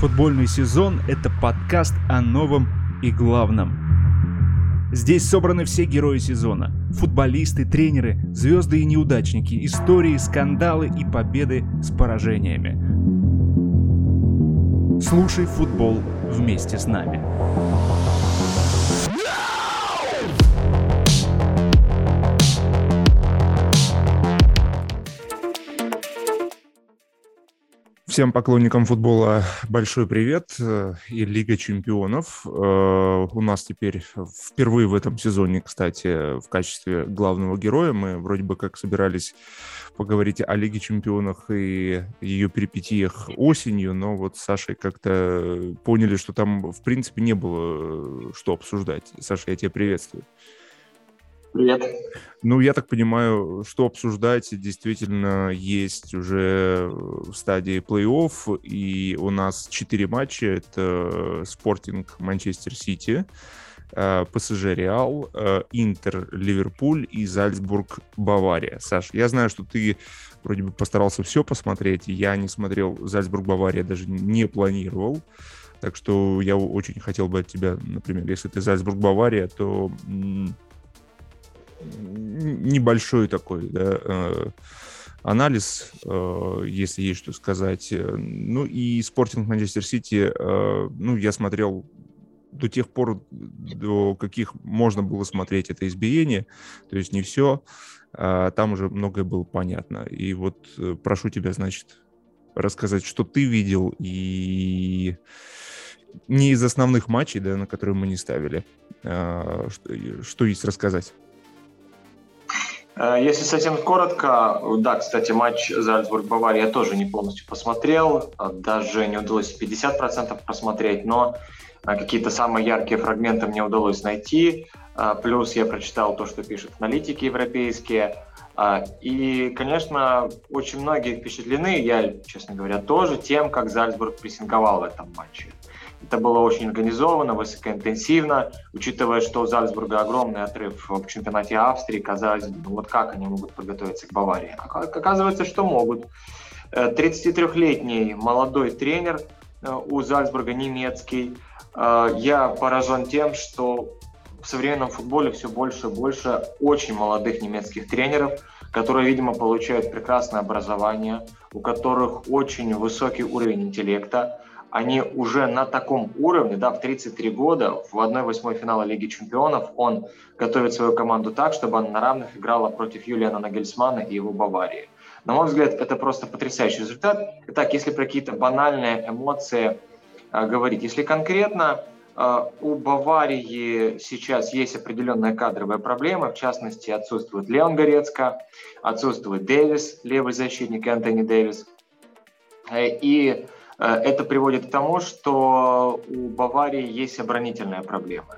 Футбольный сезон – это подкаст о новом и главном. Здесь собраны все герои сезона. Футболисты, тренеры, звезды и неудачники, истории, скандалы и победы с поражениями. Слушай футбол вместе с нами. Всем поклонникам футбола большой привет э, и Лига чемпионов. Э, у нас теперь впервые в этом сезоне, кстати, в качестве главного героя мы вроде бы как собирались поговорить о Лиге чемпионов и ее перипетиях осенью, но вот с Сашей как-то поняли, что там в принципе не было э, что обсуждать. Саша, я тебя приветствую. Привет. Ну, я так понимаю, что обсуждать действительно есть уже в стадии плей-офф, и у нас четыре матча. Это Спортинг Манчестер Сити, э, ПСЖ Реал, э, Интер Ливерпуль и Зальцбург Бавария. Саш, я знаю, что ты вроде бы постарался все посмотреть. Я не смотрел Зальцбург Бавария, даже не планировал. Так что я очень хотел бы от тебя, например, если ты Зальцбург Бавария, то небольшой такой да, э, анализ, э, если есть что сказать. Ну и спортинг Манчестер Сити, э, ну я смотрел до тех пор, до каких можно было смотреть это избиение, то есть не все, а там уже многое было понятно. И вот прошу тебя, значит, рассказать, что ты видел, и не из основных матчей, да, на которые мы не ставили, а, что есть рассказать. Э, если совсем коротко, да, кстати, матч Зальцбург-Бавария я тоже не полностью посмотрел, даже не удалось 50% просмотреть, но э, какие-то самые яркие фрагменты мне удалось найти. Э, плюс я прочитал то, что пишут аналитики европейские. И, конечно, очень многие впечатлены, я, честно говоря, тоже тем, как Зальцбург прессинговал в этом матче. Это было очень организовано, высокоинтенсивно, учитывая, что у Зальцбурга огромный отрыв в чемпионате Австрии, казалось бы, ну вот как они могут подготовиться к Баварии? Оказывается, что могут. 33-летний э, молодой тренер э, у Зальцбурга, немецкий. Э, я поражен тем, что в современном футболе все больше и больше очень молодых немецких тренеров, которые, видимо, получают прекрасное образование, у которых очень высокий уровень интеллекта, они уже на таком уровне, да, в 33 года, в 1-8 финала Лиги Чемпионов, он готовит свою команду так, чтобы она на равных играла против Юлиана Нагельсмана и его Баварии. На мой взгляд, это просто потрясающий результат. Итак, если про какие-то банальные эмоции э, говорить, если конкретно, э, у Баварии сейчас есть определенная кадровая проблема, в частности, отсутствует Леон Горецко, отсутствует Дэвис, левый защитник Антони Дэвис, э, и это приводит к тому, что у Баварии есть оборонительная проблема.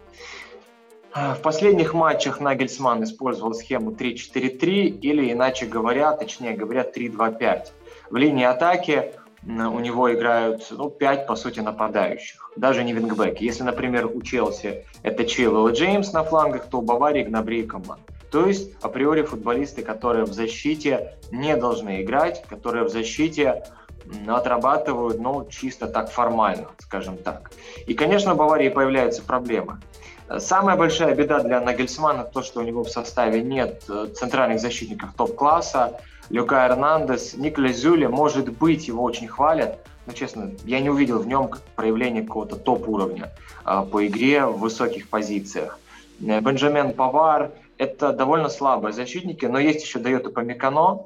Э, в последних матчах Нагельсман использовал схему 3-4-3 или, иначе говоря, точнее говоря, 3-2-5. В линии атаки у него играют ну, 5, по сути, нападающих, даже не вингбеки. Если, например, у Челси это Чилл или Джеймс на флангах, то у Баварии Гнабри и Коман. То есть, априори, футболисты, которые в защите не должны играть, которые в защите отрабатывают, ну, чисто так формально, скажем так. И, конечно, в Баварии появляются проблемы. Самая большая беда для Нагельсмана то, что у него в составе нет э, центральных защитников топ-класса. Люка Эрнандес, Николя Зюли, может быть, его очень хвалят, но, честно, я не увидел в нем проявления какого-то топ-уровня э, по игре в высоких позициях. Э, Бенджамен Павар – это довольно слабые защитники, но есть еще Дайота Памикано,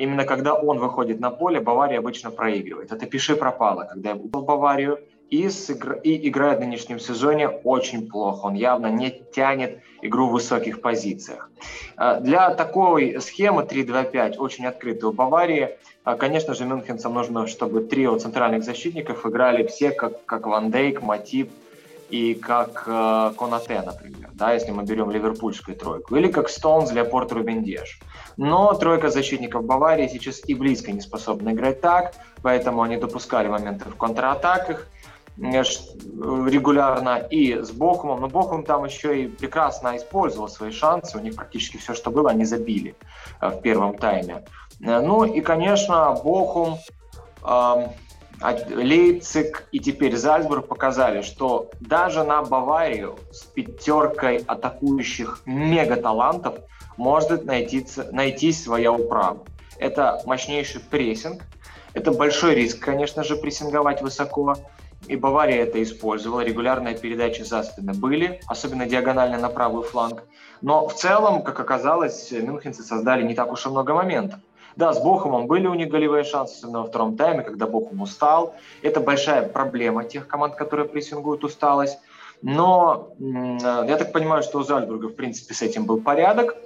именно когда он выходит на поле, Бавария обычно проигрывает. Это пиши пропало, когда я был Баварию и, сыгр... и играет в нынешнем сезоне очень плохо. Он явно не тянет игру в высоких позициях. А, для такой схемы 3-2-5 очень открытой у Баварии, а, конечно же, мюнхенцам нужно, чтобы трио центральных защитников играли все, как, как Ван Дейк, Матип и как э, Конате, например, да, если мы берем ливерпульскую тройку, или как Стоунс, Леопорт, Рубендеж. Но тройка защитников Баварии сейчас и близко не способна играть так, поэтому они допускали моменты в контратаках э, регулярно и с Бохумом. Но Бохум там еще и прекрасно использовал свои шансы. У них практически все, что было, они забили э, в первом тайме. Э, ну и, конечно, Бохум Лейпциг и теперь Зальцбург показали, что даже на Баварию с пятеркой атакующих мега-талантов может найти, найти своя управа. Это мощнейший прессинг, это большой риск, конечно же, прессинговать высоко, и Бавария это использовала. Регулярные передачи за спины были, особенно диагонально на правый фланг. Но в целом, как оказалось, мюнхенцы создали не так уж и много моментов. Да, с Бохумом были у них голевые шансы, особенно во втором тайме, когда Бохум устал. Это большая проблема тех команд, которые прессингуют усталость. Но я так понимаю, что у Зальцбурга, в принципе, с этим был порядок.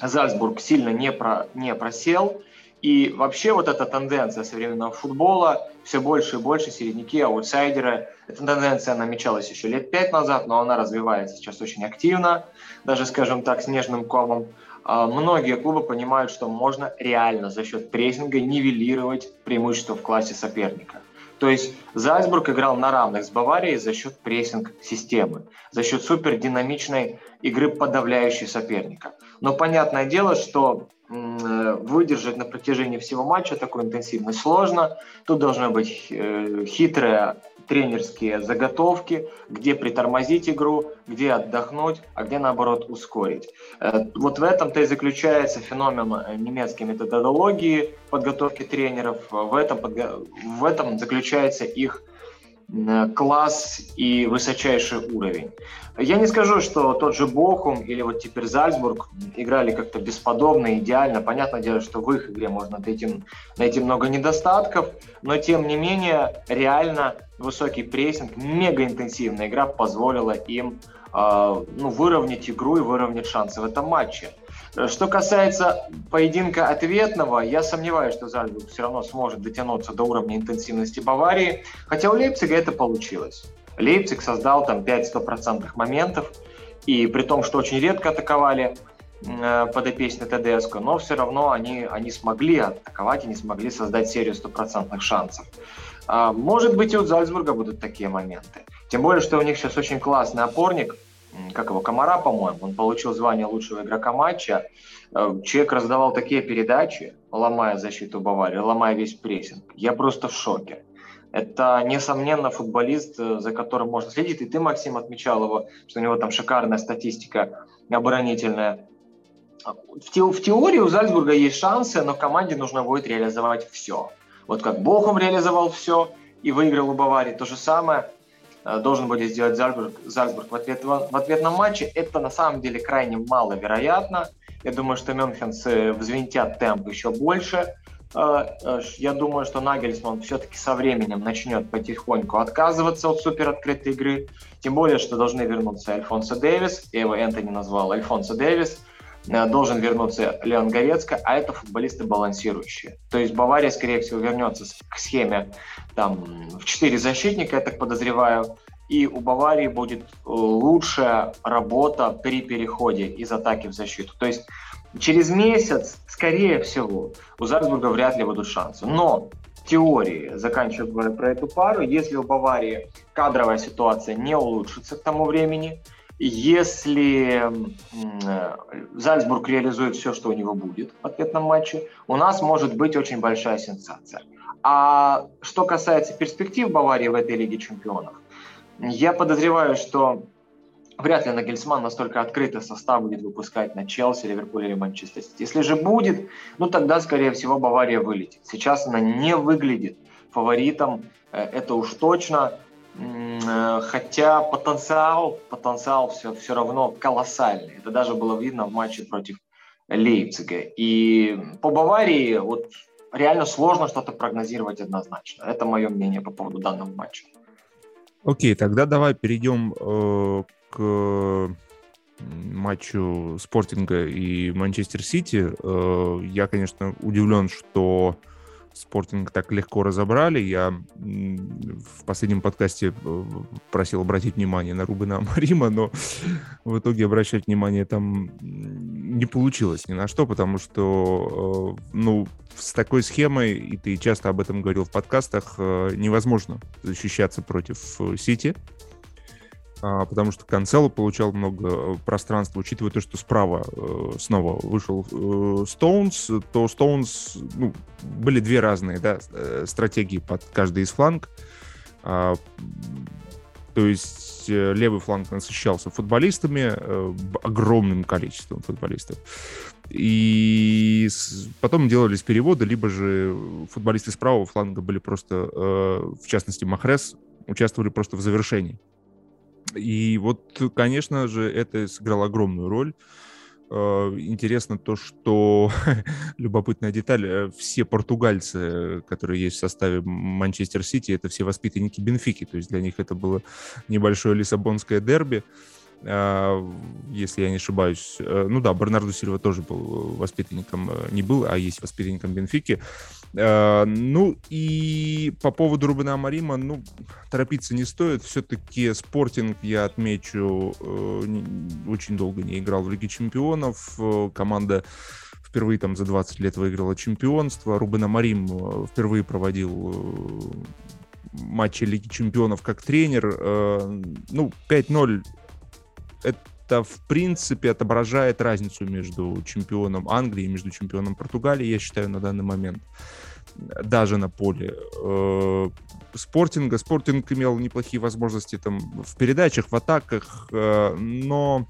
Зальцбург сильно не, про, не просел. И вообще вот эта тенденция современного футбола, все больше и больше середняки, аутсайдеры, эта тенденция намечалась еще лет пять назад, но она развивается сейчас очень активно, даже, скажем так, снежным комом. А, многие клубы понимают, что можно реально за счет прессинга нивелировать преимущество в классе соперника. То есть Зальцбург играл на равных с Баварией за счет прессинг-системы, за счет супердинамичной игры, подавляющей соперника. Но понятное дело, что выдержать на протяжении всего матча такой интенсивность сложно. Тут должны быть э, хитрые тренерские заготовки, где притормозить игру, где отдохнуть, а где наоборот ускорить. Э, вот в этом-то и заключается феномен э, немецкой методологии подготовки тренеров, в этом, в этом заключается их класс и высочайший уровень. Я не скажу, что тот же Бохум или вот теперь Зальцбург играли как-то бесподобно, идеально. Понятное дело, что в их игре можно найти, найти много недостатков, но тем не менее реально высокий прессинг, мегаинтенсивная игра позволила им ну, выровнять игру и выровнять шансы в этом матче. Что касается поединка ответного, я сомневаюсь, что Зальцбург все равно сможет дотянуться до уровня интенсивности Баварии, хотя у Лейпцига это получилось. Лейпциг создал там 5 стопроцентных моментов, и при том, что очень редко атаковали э, подопечные ТДСК, но все равно они, они смогли атаковать и не смогли создать серию стопроцентных шансов. А, может быть, и у Зальцбурга будут такие моменты. Тем более, что у них сейчас очень классный опорник – как его, Комара, по-моему, он получил звание лучшего игрока матча. Э, человек раздавал такие передачи, ломая защиту Баварии, ломая весь прессинг. Я просто в шоке. Это, несомненно, футболист, э, за которым можно следить. И ты, Максим, отмечал его, что у него там шикарная статистика оборонительная. В, те, в теории у Зальцбурга есть шансы, но команде нужно будет реализовать все. Вот как Бохум реализовал все и выиграл у Баварии, то же самое должен будет сделать Зальцбург, Зальцбург в, ответ, в ответном матче. Это на самом деле крайне маловероятно. Я думаю, что мюнхенцы взвинтят темп еще больше. Э, э, я думаю, что Нагельсман все-таки со временем начнет потихоньку отказываться от супероткрытой игры. Тем более, что должны вернуться Альфонсо Дэвис. Я его Энтони назвал Альфонсо Дэвис. Должен вернуться Леон Горецко, а это футболисты балансирующие. То есть Бавария, скорее всего, вернется к схеме там в четыре защитника, я так подозреваю, и у Баварии будет э, лучшая работа при переходе из атаки в защиту. То есть через месяц, скорее всего, у Зальцбурга вряд ли будут шансы. Но теории, заканчивая про эту пару, если у Баварии кадровая ситуация не улучшится к тому времени, если э, Зальцбург реализует все, что у него будет в ответном матче, у нас может быть очень большая сенсация – а что касается перспектив Баварии в этой Лиге чемпионов, я подозреваю, что вряд ли Нагельсман настолько открытый состав будет выпускать на Челси, Ливерпуль или Манчестер. Если же будет, ну тогда, скорее всего, Бавария вылетит. Сейчас она не выглядит фаворитом, э, это уж точно. Э, хотя потенциал, потенциал все, все равно колоссальный. Это даже было видно в матче против Лейпцига. И по Баварии, вот реально сложно что-то прогнозировать однозначно. Это мое мнение по поводу данного матча. Окей, тогда давай перейдем э, к матчу Спортинга и Манчестер Сити. Э, я, конечно, удивлен, что Спортинг так легко разобрали. Я в последнем подкасте э, просил обратить внимание на Рубена Марима, но в итоге обращать внимание там не получилось ни на что, потому что, э, ну, с такой схемой, и ты часто об этом говорил в подкастах, э, невозможно защищаться против Сити. А, потому что Канцело получал много э, пространства, учитывая то, что справа э, снова вышел Стоунс, то Стоунс, ну, были две разные да, стратегии под каждый из фланг. А, то есть левый фланг насыщался футболистами, огромным количеством футболистов. И потом делались переводы, либо же футболисты с правого фланга были просто, в частности, Махрес, участвовали просто в завершении. И вот, конечно же, это сыграло огромную роль. Э, интересно то, что любопытная деталь, э, все португальцы, которые есть в составе Манчестер Сити, это все воспитанники Бенфики, то есть для них это было небольшое лиссабонское дерби. А, если я не ошибаюсь. Э, ну да, Бернарду Сильва тоже был воспитанником, э, не был, а есть воспитанником Бенфики. Ну и по поводу Рубена Амарима, ну, торопиться не стоит. Все-таки спортинг, я отмечу, э, очень долго не играл в Лиге Чемпионов. Команда впервые там за 20 лет выиграла чемпионство. Рубен Амарим впервые проводил матчи Лиги Чемпионов как тренер. Ну, 5-0 это, в принципе, отображает разницу между чемпионом Англии и между чемпионом Португалии, я считаю, на данный момент. Даже на поле э, спортинга. Спортинг имел неплохие возможности там в передачах, в атаках, э, но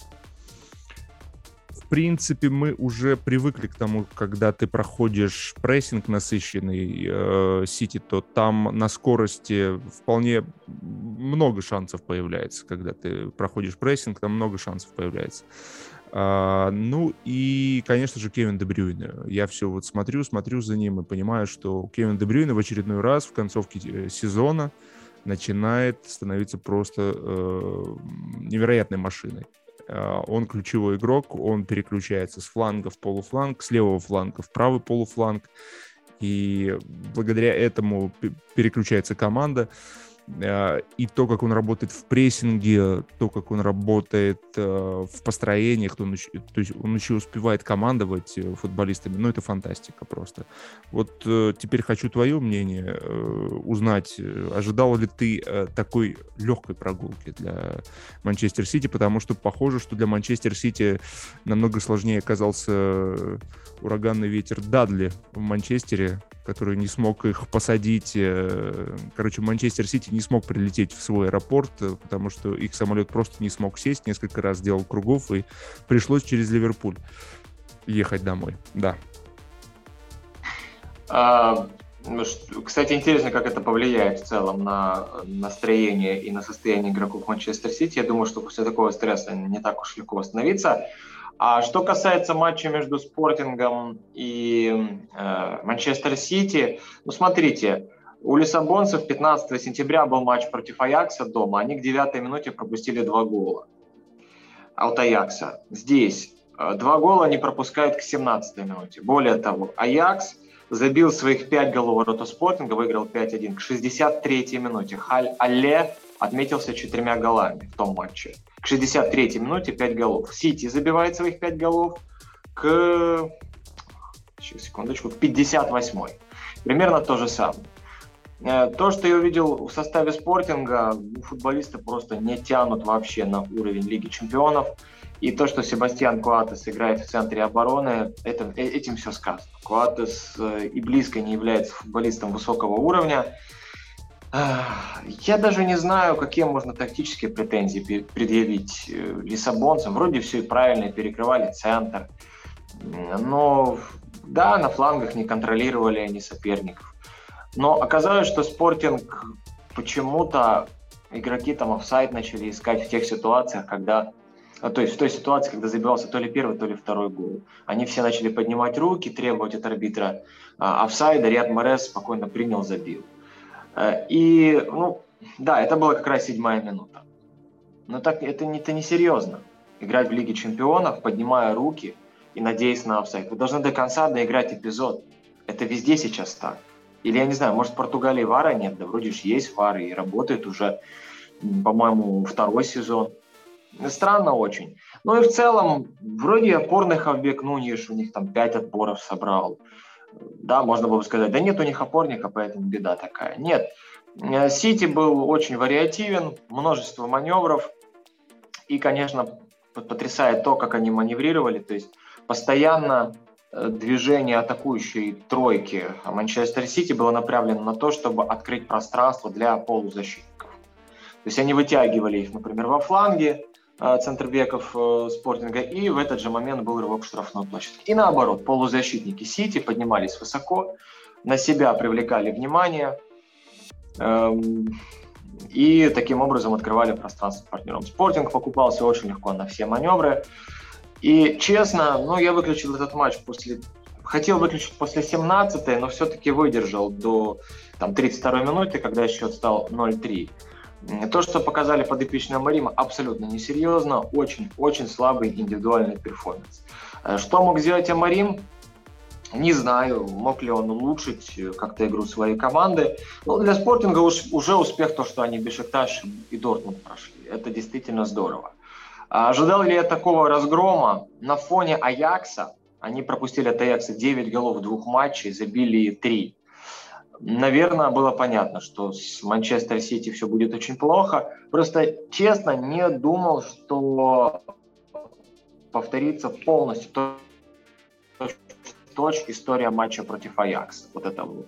принципе, мы уже привыкли к тому, когда ты проходишь прессинг насыщенный э, Сити, то там на скорости вполне много шансов появляется. Когда ты проходишь прессинг, там много шансов появляется. А, ну и, конечно же, Кевин Дебрюйне. Я все вот смотрю, смотрю за ним и понимаю, что Кевин Дебрюйне в очередной раз в концовке э, сезона начинает становиться просто э, невероятной машиной. А, он ключевой игрок, он переключается с фланга в полуфланг, с левого фланга в правый полуфланг, и благодаря этому переключается команда. А, и то, как он работает в прессинге, то, как он работает э, в построениях, то, он, то есть он еще успевает командовать э, футболистами, ну, это фантастика просто. Вот э, теперь хочу твое мнение узнать. Ожидал ли ты такой легкой прогулки для Манчестер Сити, потому что похоже, что для Манчестер Сити намного сложнее оказался ураганный ветер Дадли в Манчестере, который не смог их посадить. Э, короче, Манчестер Сити не смог прилететь в свой аэропорт, э, потому что их самолет просто не смог сесть, несколько раз сделал кругов, и пришлось через Ливерпуль ехать домой. Да. А, ну кстати, интересно, как это повлияет в целом на настроение и на состояние игроков Манчестер Сити. Я думаю, что после такого стресса не так уж легко восстановиться. А что касается матча между Спортингом и э, Манчестер Сити, ну смотрите, у лиссабонцев 15 сентября был матч против Аякса дома, они к 9 минуте пропустили два гола от Аякса. Здесь э, два гола они пропускают к 17 минуте. Более того, Аякс забил своих 5 голов ворота Спортинга, выиграл 5-1 к 63 минуте. Халь Алле отметился четырьмя голами в том матче. К 63-й минуте 5 голов. Сити забивает своих 5 голов к... Сейчас, секундочку, к 58-й. Примерно то же самое. Э, то, что я увидел в составе спортинга, футболисты просто не тянут вообще на уровень Лиги Чемпионов. И то, что Себастьян Куатес играет в центре обороны, это, э, этим все сказано. Куатес э, и близко не является футболистом высокого уровня. Я даже не знаю, какие можно тактические претензии предъявить лиссабонцам. Вроде все правильно перекрывали центр. Но да, на флангах не контролировали они соперников. Но оказалось, что спортинг почему-то игроки там офсайд начали искать в тех ситуациях, когда а, то есть в той ситуации, когда забивался то ли первый, то ли второй гол. Они все начали поднимать руки, требовать от арбитра а, офсайда. Риад Морес спокойно принял, забил. Э, и, ну, да, это была как раз седьмая минута. Но так это не, это не серьезно. Играть в Лиге Чемпионов, поднимая руки и надеясь на офсайд. Вы должны до конца доиграть эпизод. Это везде сейчас так. Или, я не знаю, может, в Португалии вара нет, да вроде же есть вары и работает уже, по-моему, второй сезон. Странно очень. Ну и в целом, вроде опорный Хавбек Нуньеш, у них там пять отборов собрал да, можно было бы сказать, да нет у них опорника, поэтому беда такая. Нет, э, Сити был очень вариативен, множество маневров, И, конечно, потрясает то, как они маневрировали, то есть постоянно движение атакующей тройки Манчестер Сити было направлено на то, чтобы открыть пространство для полузащитников. То есть они вытягивали их, например, во фланге, э, центрбеков э, спортинга, и в этот же момент был рывок в штрафную площадку. И наоборот, полузащитники Сити поднимались высоко, на себя привлекали внимание, эм, и таким образом открывали пространство партнерам. Спортинг покупался очень легко на все маневры. И честно, ну, я выключил этот матч после... Хотел выключить после 17 но все-таки выдержал до там, 32 минуты, когда счет стал 0-3. То, что показали подопечные Марима, абсолютно несерьезно, очень-очень слабый индивидуальный перформанс. Э, что мог сделать Амарим? Не знаю, мог ли он улучшить э, как-то игру своей команды. Но для спортинга уж, уже успех то, что они Бешикташ и Дортмунд прошли. Это действительно здорово. А ожидал ли я такого разгрома на фоне Аякса? Они пропустили от Аякса 9 голов в двух матчах, забили 3. Наверное, было понятно, что с Манчестер Сити все будет очень плохо. Просто, честно, не думал, что повторится полностью то, точь история матча против Аякса. Вот это вот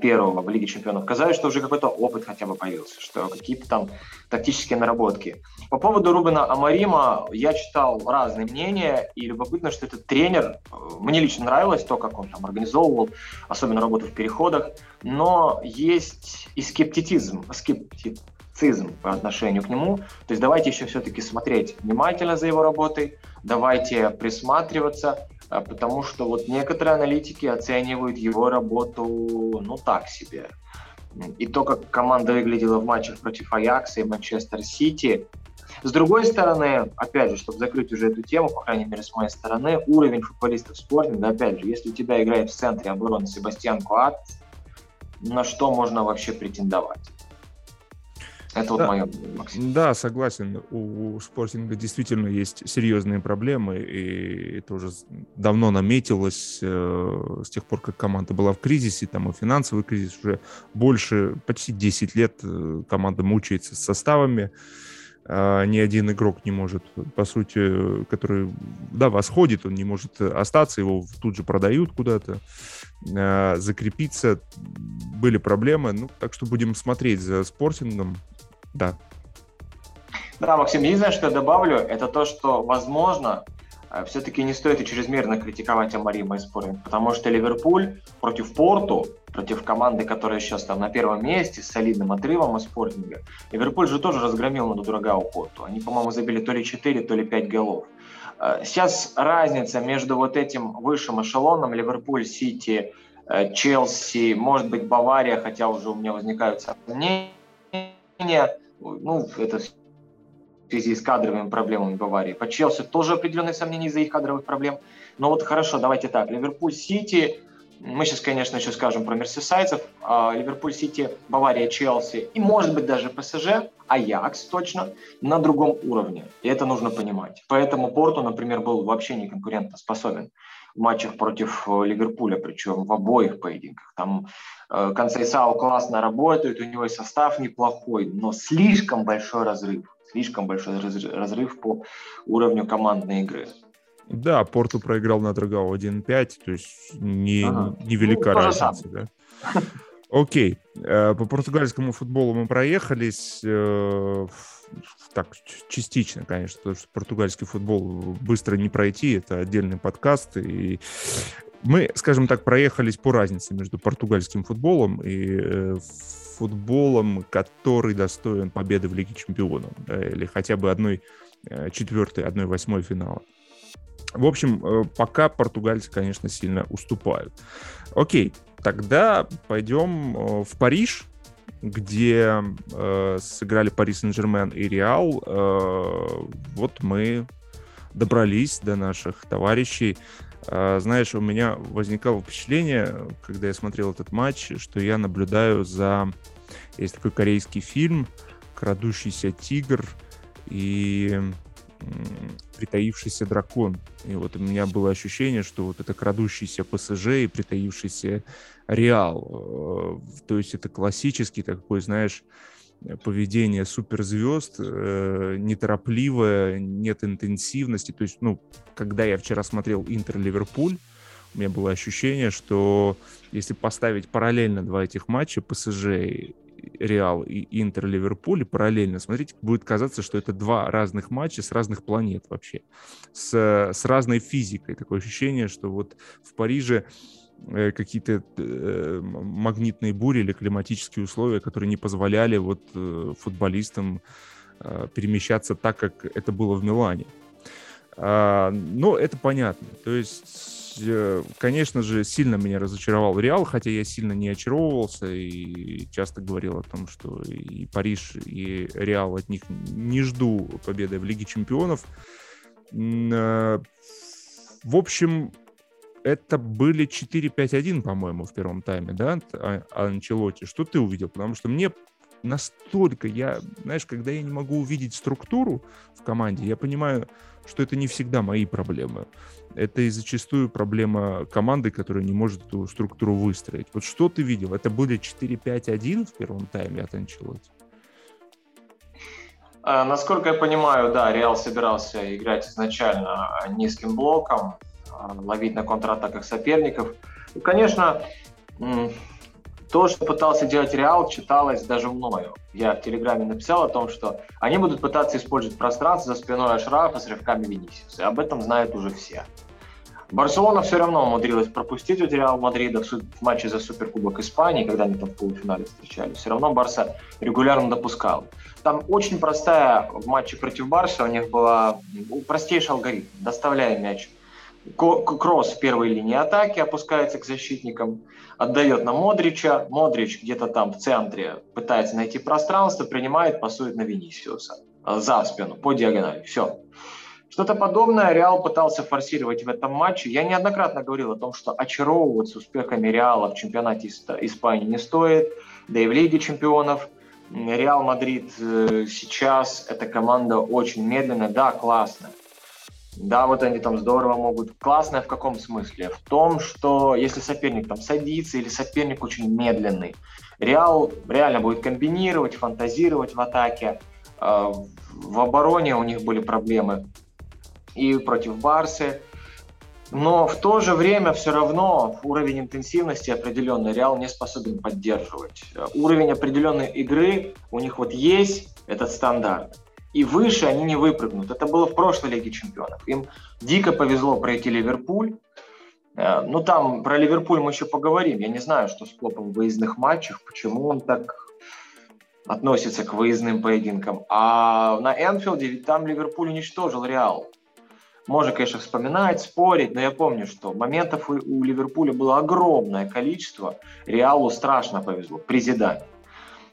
первого в Лиге Чемпионов. Казалось, что уже какой-то опыт хотя бы появился, что какие-то там тактические наработки. По поводу Рубена Амарима я читал разные мнения, и любопытно, что этот тренер, э, мне лично нравилось то, как он там организовывал, особенно работу в переходах, но есть и скептицизм, скептицизм по отношению к нему. То есть давайте еще все-таки смотреть внимательно за его работой, давайте присматриваться, потому что вот некоторые аналитики оценивают его работу, ну, так себе. И то, как команда выглядела в матчах против Аякса и Манчестер Сити. С другой стороны, опять же, чтобы закрыть уже эту тему, по крайней мере, с моей стороны, уровень футболистов спортинга, опять же, если у тебя играет в центре обороны Себастьян Куат, на что можно вообще претендовать? Это да, вот мое Максим. Да, согласен. У, у спортинга действительно есть серьезные проблемы, и это уже давно наметилось э, с тех пор, как команда была в кризисе, там и финансовый кризис уже больше, почти 10 лет э, команда мучается с составами. Э, ни один игрок не может, по сути, который, да, восходит, он не может остаться, его тут же продают куда-то, э, закрепиться. Были проблемы, ну, так что будем смотреть за спортингом. Да. Да, Максим, единственное, что я добавлю, это то, что, возможно, э, все-таки не стоит и чрезмерно критиковать Амарима и Споринг, потому что Ливерпуль против Порту, против команды, которая сейчас там на первом месте с солидным отрывом от Спортинга, Ливерпуль же тоже разгромил на Дурагау Порту. Они, по-моему, забили то ли 4, то ли 5 голов. Э, сейчас разница между вот этим высшим эшелоном Ливерпуль, Сити, э, Челси, может быть, Бавария, хотя уже у меня возникают сомнения, ну, это в связи с кадровыми проблемами Баварии. По Челси тоже определенные сомнения из-за их кадровых проблем. Но вот хорошо, давайте так. Ливерпуль, Сити, мы сейчас, конечно, еще скажем про мерсисайцев. А, Ливерпуль, Сити, Бавария, Челси и, может быть, даже ПСЖ, Аякс точно, на другом уровне. И это нужно понимать. Поэтому Порту, например, был вообще не конкурентоспособен матчах против э, Ливерпуля, причем в обоих поединках. Там э, Консейсао классно работает, у него и состав неплохой, но слишком большой разрыв. Слишком большой разрыв по уровню командной игры. Да, Порту проиграл на Драгау 1-5, то есть не, ага. невелика ну, разница. Да? Окей, э, по португальскому футболу мы проехались так частично, конечно, потому что португальский футбол быстро не пройти, это отдельный подкаст, и мы, скажем так, проехались по разнице между португальским футболом и э, футболом, который достоин победы в Лиге Чемпионов, да, или хотя бы одной э, четвертой, одной восьмой финала. В общем, э, пока португальцы, конечно, сильно уступают. Окей, тогда пойдем в Париж, где э, сыграли Пари Сен-Жермен и Реал, э, вот мы добрались до наших товарищей. Э, знаешь, у меня возникало впечатление, когда я смотрел этот матч, что я наблюдаю за... Есть такой корейский фильм «Крадущийся тигр», и притаившийся дракон. И вот у меня было ощущение, что вот это крадущийся ПСЖ и притаившийся Реал. Э, то есть это классический такой, знаешь, поведение суперзвезд, э, неторопливое, нет интенсивности. То есть, ну, когда я вчера смотрел Интер-Ливерпуль, у меня было ощущение, что если поставить параллельно два этих матча, ПСЖ, Реал и Интер, Ливерпуль, параллельно смотрите, будет казаться, что это два разных матча с разных планет вообще, с, с разной физикой. Такое ощущение, что вот в Париже Э, какие-то э, магнитные бури или климатические условия, которые не позволяли вот э, футболистам перемещаться так, как это было в Милане. А, но это понятно. То есть, конечно же, сильно меня разочаровал Реал, хотя я сильно не очаровывался и часто говорил о том, что и Париж, и Реал от них не жду победы в Лиге Чемпионов. В общем, это были 4-5-1, по-моему, в первом тайме, да, а, Анчелоти? Что ты увидел? Потому что мне настолько, я, знаешь, когда я не могу увидеть структуру в команде, я понимаю, что это не всегда мои проблемы. Это и зачастую проблема команды, которая не может эту структуру выстроить. Вот что ты видел? Это были 4-5-1 в первом тайме от Анчелоти? А, насколько я понимаю, да, Реал собирался играть изначально низким блоком, ловить на контратаках соперников. И, конечно, то, что пытался делать Реал, читалось даже мною. Я в Телеграме написал о том, что они будут пытаться использовать пространство за спиной Ашрафа с рывками Венисиуса. Об этом знают уже все. Барселона все равно умудрилась пропустить от Реал Мадрида в матче за Суперкубок Испании, когда они там в полуфинале встречались. Все равно Барса регулярно допускал. Там очень простая в матче против Барса у них была простейший алгоритм. Доставляя мяч Кроос в первой линии атаки опускается к защитникам, отдает на Модрича. Модрич где-то там в центре пытается найти пространство, принимает, пасует на Винисиуса э, за спину, по диагонали. Все. Что-то подобное Реал пытался форсировать в этом матче. Я неоднократно говорил о том, что очаровываться успехами Реала в чемпионате Испании не стоит, да и в Лиге чемпионов. Реал Мадрид э, сейчас эта команда очень медленная, да, классная да, вот они там здорово могут. Классное в каком смысле? В том, что если соперник там садится или соперник очень медленный, Реал реально будет комбинировать, фантазировать в атаке. А, в обороне у них были проблемы и против Барсы. Но в то же время все равно уровень интенсивности определенный Реал не способен поддерживать. Уровень определенной игры у них вот есть, этот стандарт и выше они не выпрыгнут. Это было в прошлой Лиге Чемпионов. Им дико повезло пройти Ливерпуль. Э, ну, там про Ливерпуль мы еще поговорим. Я не знаю, что с Клопом в выездных матчах, почему он так относится к выездным поединкам. А на Энфилде ведь там Ливерпуль уничтожил Реал. Можно, конечно, вспоминать, спорить, но я помню, что моментов у, у Ливерпуля было огромное количество. Реалу страшно повезло при Зидане.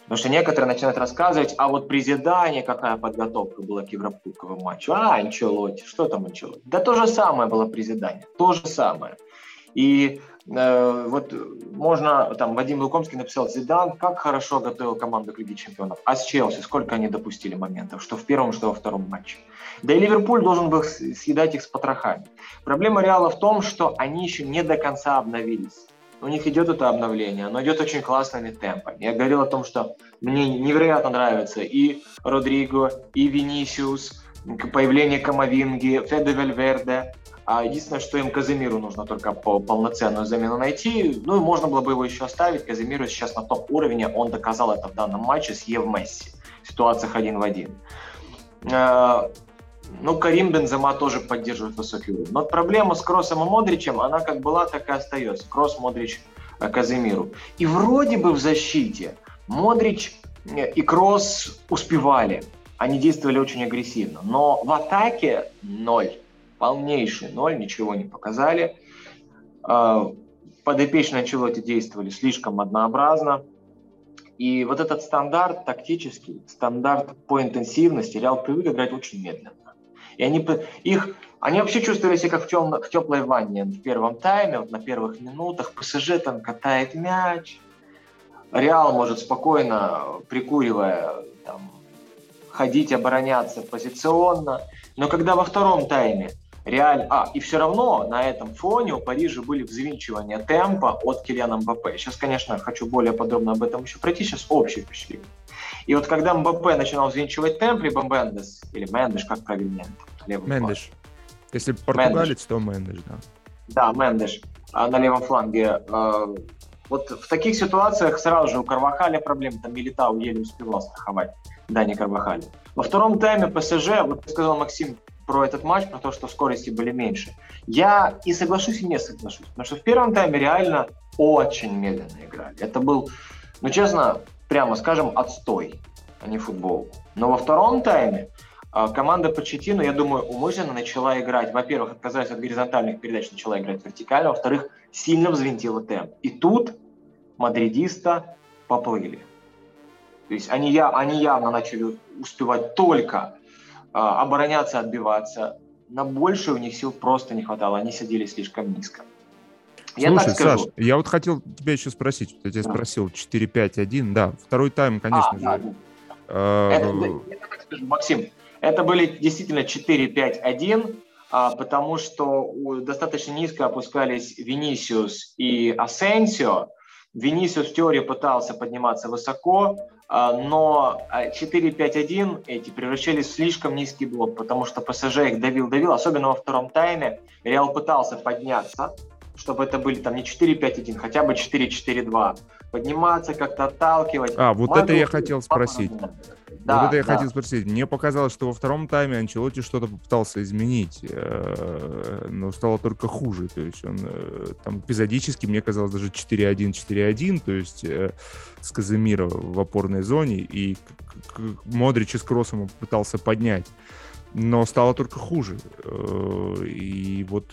Потому что некоторые начинают рассказывать, а вот при Зидане какая подготовка была к Еврокубковому матчу. А, Анчелоти, что там Анчелоти? Да то же самое было при Зидане, то же самое. И э, вот можно, там, Вадим Лукомский написал, Зидан как хорошо готовил команду к Лиге Чемпионов. А с Челси сколько они допустили моментов, что в первом, что во втором матче. Да и Ливерпуль должен был съедать их с потрохами. Проблема Реала в том, что они еще не до конца обновились у них идет это обновление, оно идет очень классными темпами. Я говорил о том, что мне невероятно нравится и Родриго, и Винисиус, появление Камовинги, Феде Вельверде. А единственное, что им Казимиру нужно только по полноценную замену найти. Ну и можно было бы его еще оставить. Казимиру сейчас на топ-уровне, он доказал это в данном матче с Ев Месси в ситуациях один в один. Ну, Карим Бензема тоже поддерживает высокий уровень. Но проблема с Кроссом и Модричем, она как была, так и остается. Кросс, Модрич, э, Казимиру. И вроде бы в защите Модрич э, и Кросс успевали. Они действовали очень агрессивно. Но в атаке ноль. Полнейший ноль, ничего не показали. Э, подопечные Анчелоти действовали слишком однообразно. И вот этот стандарт тактический, стандарт по интенсивности, Реал привык играть очень медленно. И они, их, они вообще чувствовали себя как в, тем, в теплой ванне в первом тайме, вот на первых минутах. ПСЖ там катает мяч. Реал может спокойно, прикуривая, там, ходить, обороняться позиционно. Но когда во втором тайме Реаль... А, и все равно на этом фоне у Парижа были взвинчивания темпа от Килиана Мбаппе. Сейчас, конечно, хочу более подробно об этом еще пройти, сейчас общее впечатление. И вот когда Мбаппе начинал взвинчивать темп, либо Мендес, или Мендеш, как правильнее? Мендеш. Если португалец, то Мендеш, да. Да, Мендеш а, на левом фланге. А, вот в таких ситуациях сразу же у Карвахаля проблемы, там Милитау еле успевал страховать Дани Карвахаля. Во втором тайме ПСЖ, вот сказал Максим про этот матч, про то, что скорости были меньше. Я и соглашусь, и не соглашусь. Потому что в первом тайме реально очень медленно играли. Это был, ну честно, прямо скажем, отстой, а не футбол. Но во втором тайме а, команда Почетину, я думаю, умышленно начала играть. Во-первых, отказалась от горизонтальных передач, начала играть вертикально. Во-вторых, сильно взвинтила темп. И тут мадридиста поплыли. То есть они, они явно начали успевать только а, обороняться, отбиваться. На больше у них сил просто не хватало, они сидели слишком низко. Я Слушай, Саш, я вот хотел тебя еще спросить, я тебя да. спросил 4-5-1, да, второй тайм, конечно а, же. Да. Это, я так скажу, Максим, это были действительно 4-5-1, а, потому что достаточно низко опускались Винисиус и Асенсио. Винисиус в теории пытался подниматься высоко, а, но 4-5-1 а, эти превращались в слишком низкий блок, потому что ПСЖ их давил-давил, особенно во втором тайме. Реал пытался подняться, чтобы это были там не 4-5-1, хотя бы 4-4-2. Подниматься, как-то отталкивать. А, вот Могу... это я хотел спросить. Да, вот это я да. хотел спросить. Мне показалось, что во втором тайме Анчелоти что-то попытался изменить, э, но стало только хуже. То есть он э, там эпизодически, мне казалось, даже 4-1, 4-1, то есть э, с Казимира в опорной зоне, и Модрич с Кроссом пытался поднять. Но стало только хуже. И вот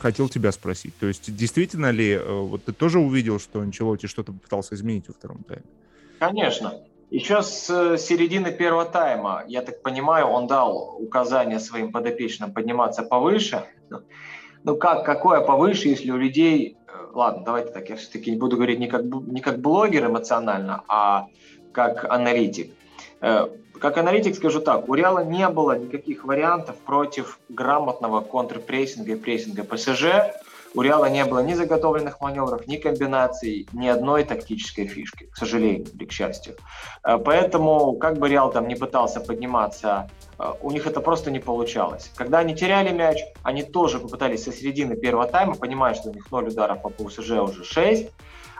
хотел тебя спросить. То есть действительно ли, вот ты тоже увидел, что Анчелоти что-то пытался изменить во втором тайме? Конечно. Еще с э, середины первого тайма, я так понимаю, он дал указание своим подопечным подниматься повыше. Ну как, какое повыше, если у людей... Э, ладно, давайте так, я все-таки не буду говорить не как, не как блогер эмоционально, а как аналитик. Как аналитик скажу так, у Реала не было никаких вариантов против грамотного контрпрессинга и прессинга ПСЖ. У Реала не было ни заготовленных маневров, ни комбинаций, ни одной тактической фишки, к сожалению или к счастью. Э, поэтому, как бы Реал там не пытался подниматься, э, у них это просто не получалось. Когда они теряли мяч, они тоже попытались со середины первого тайма, понимая, что у них 0 ударов по ПСЖ уже 6,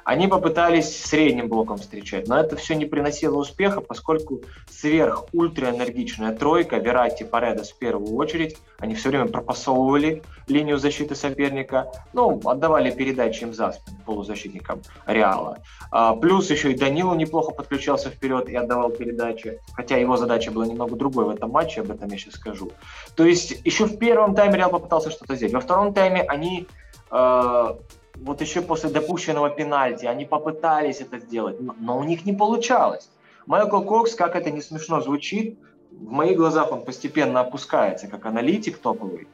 они попытались средним блоком встречать, но это все не приносило успеха, поскольку сверх ультраэнергичная тройка, Верати, Паредос в первую очередь, они все время пропасовывали линию защиты соперника, ну, отдавали передачи им за спину полузащитникам Реала. А, плюс еще и Данилу неплохо подключался вперед и отдавал передачи, хотя его задача была немного другой в этом матче, об этом я сейчас скажу. То есть еще в первом тайме Реал попытался что-то сделать. Во втором тайме они э, вот еще после допущенного пенальти, они попытались это сделать, но у них не получалось. Майкл Кокс, как это не смешно звучит, в моих глазах он постепенно опускается, как аналитик топовый.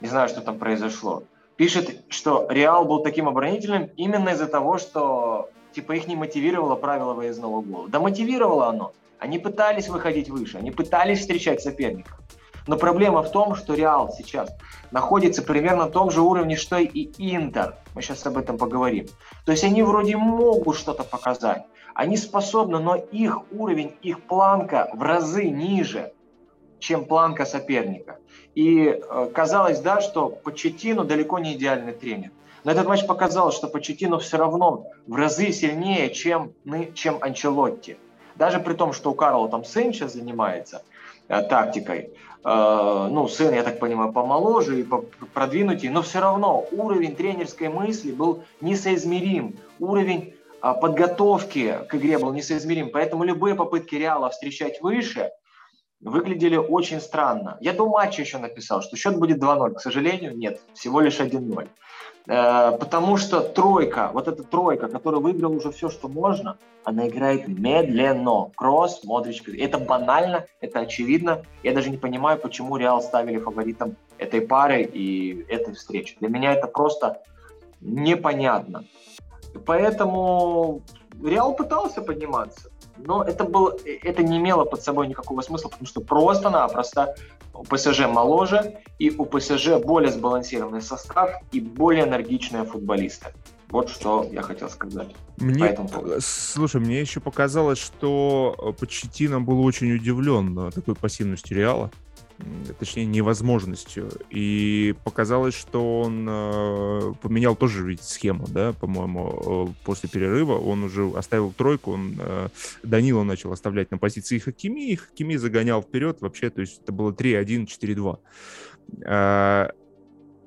Не знаю, что там произошло. Пишет, что Реал был таким оборонительным именно из-за того, что типа их не мотивировало правило выездного гола. Да мотивировало оно. Они пытались выходить выше, они пытались встречать соперников. Но проблема в том, что Реал сейчас находится примерно на том же уровне, что и Интер. Мы сейчас об этом поговорим. То есть они вроде могут что-то показать. Они способны, но их уровень, их планка в разы ниже, чем планка соперника. И э, казалось, да, что Почетину далеко не идеальный тренер. Но этот матч показал, что Почетину все равно в разы сильнее, чем, чем Анчелотти. Даже при том, что у Карла там сейчас занимается э, тактикой, ну, сын, я так понимаю, помоложе и продвинутее, но все равно уровень тренерской мысли был несоизмерим. Уровень а, подготовки к игре был несоизмерим. Поэтому любые попытки Реала встречать выше выглядели очень странно. Я до матча еще написал, что счет будет 2-0. К сожалению, нет, всего лишь 1-0. Э, потому что тройка, вот эта тройка, которая выиграла уже все, что можно, она играет медленно. Кросс, Модрич. Это банально, это очевидно. Я даже не понимаю, почему Реал ставили фаворитом этой пары и этой встречи. Для меня это просто непонятно. Поэтому Реал пытался подниматься. Но это, было, это не имело под собой никакого смысла, потому что просто-напросто у ПСЖ моложе, и у ПСЖ более сбалансированный состав и более энергичные футболисты. Вот что я хотел сказать. Мне, слушай, мне еще показалось, что Почетина был очень удивлен такой пассивностью Реала точнее, невозможностью. И показалось, что он э, поменял тоже ведь схему, да, по-моему, э, после перерыва. Он уже оставил тройку, он э, Данила начал оставлять на позиции Хакими, и Хакими загонял вперед вообще, то есть это было 3-1, 4-2. Э,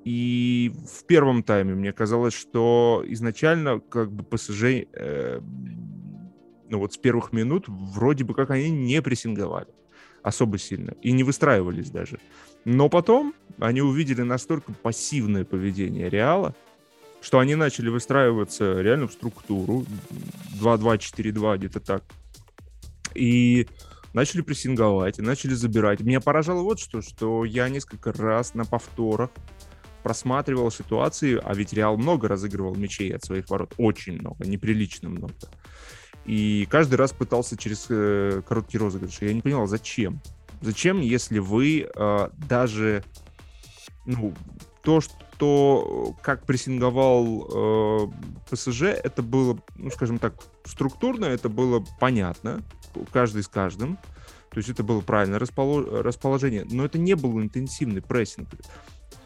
и в первом тайме мне казалось, что изначально как бы ПСЖ, э, ну вот с первых минут, вроде бы как они не прессинговали особо сильно и не выстраивались даже. Но потом они увидели настолько пассивное поведение Реала, что они начали выстраиваться реально в структуру 2-2-4-2, где-то так. И начали прессинговать, и начали забирать. Меня поражало вот что, что я несколько раз на повторах просматривал ситуации, а ведь Реал много разыгрывал мячей от своих ворот, очень много, неприлично много. И каждый раз пытался через э, короткий розыгрыш. Я не понимал, зачем? Зачем, если вы э, даже ну, то, что как прессинговал э, ПСЖ, это было, ну, скажем так, структурно, это было понятно, каждый с каждым. То есть это было правильное расположение, но это не был интенсивный прессинг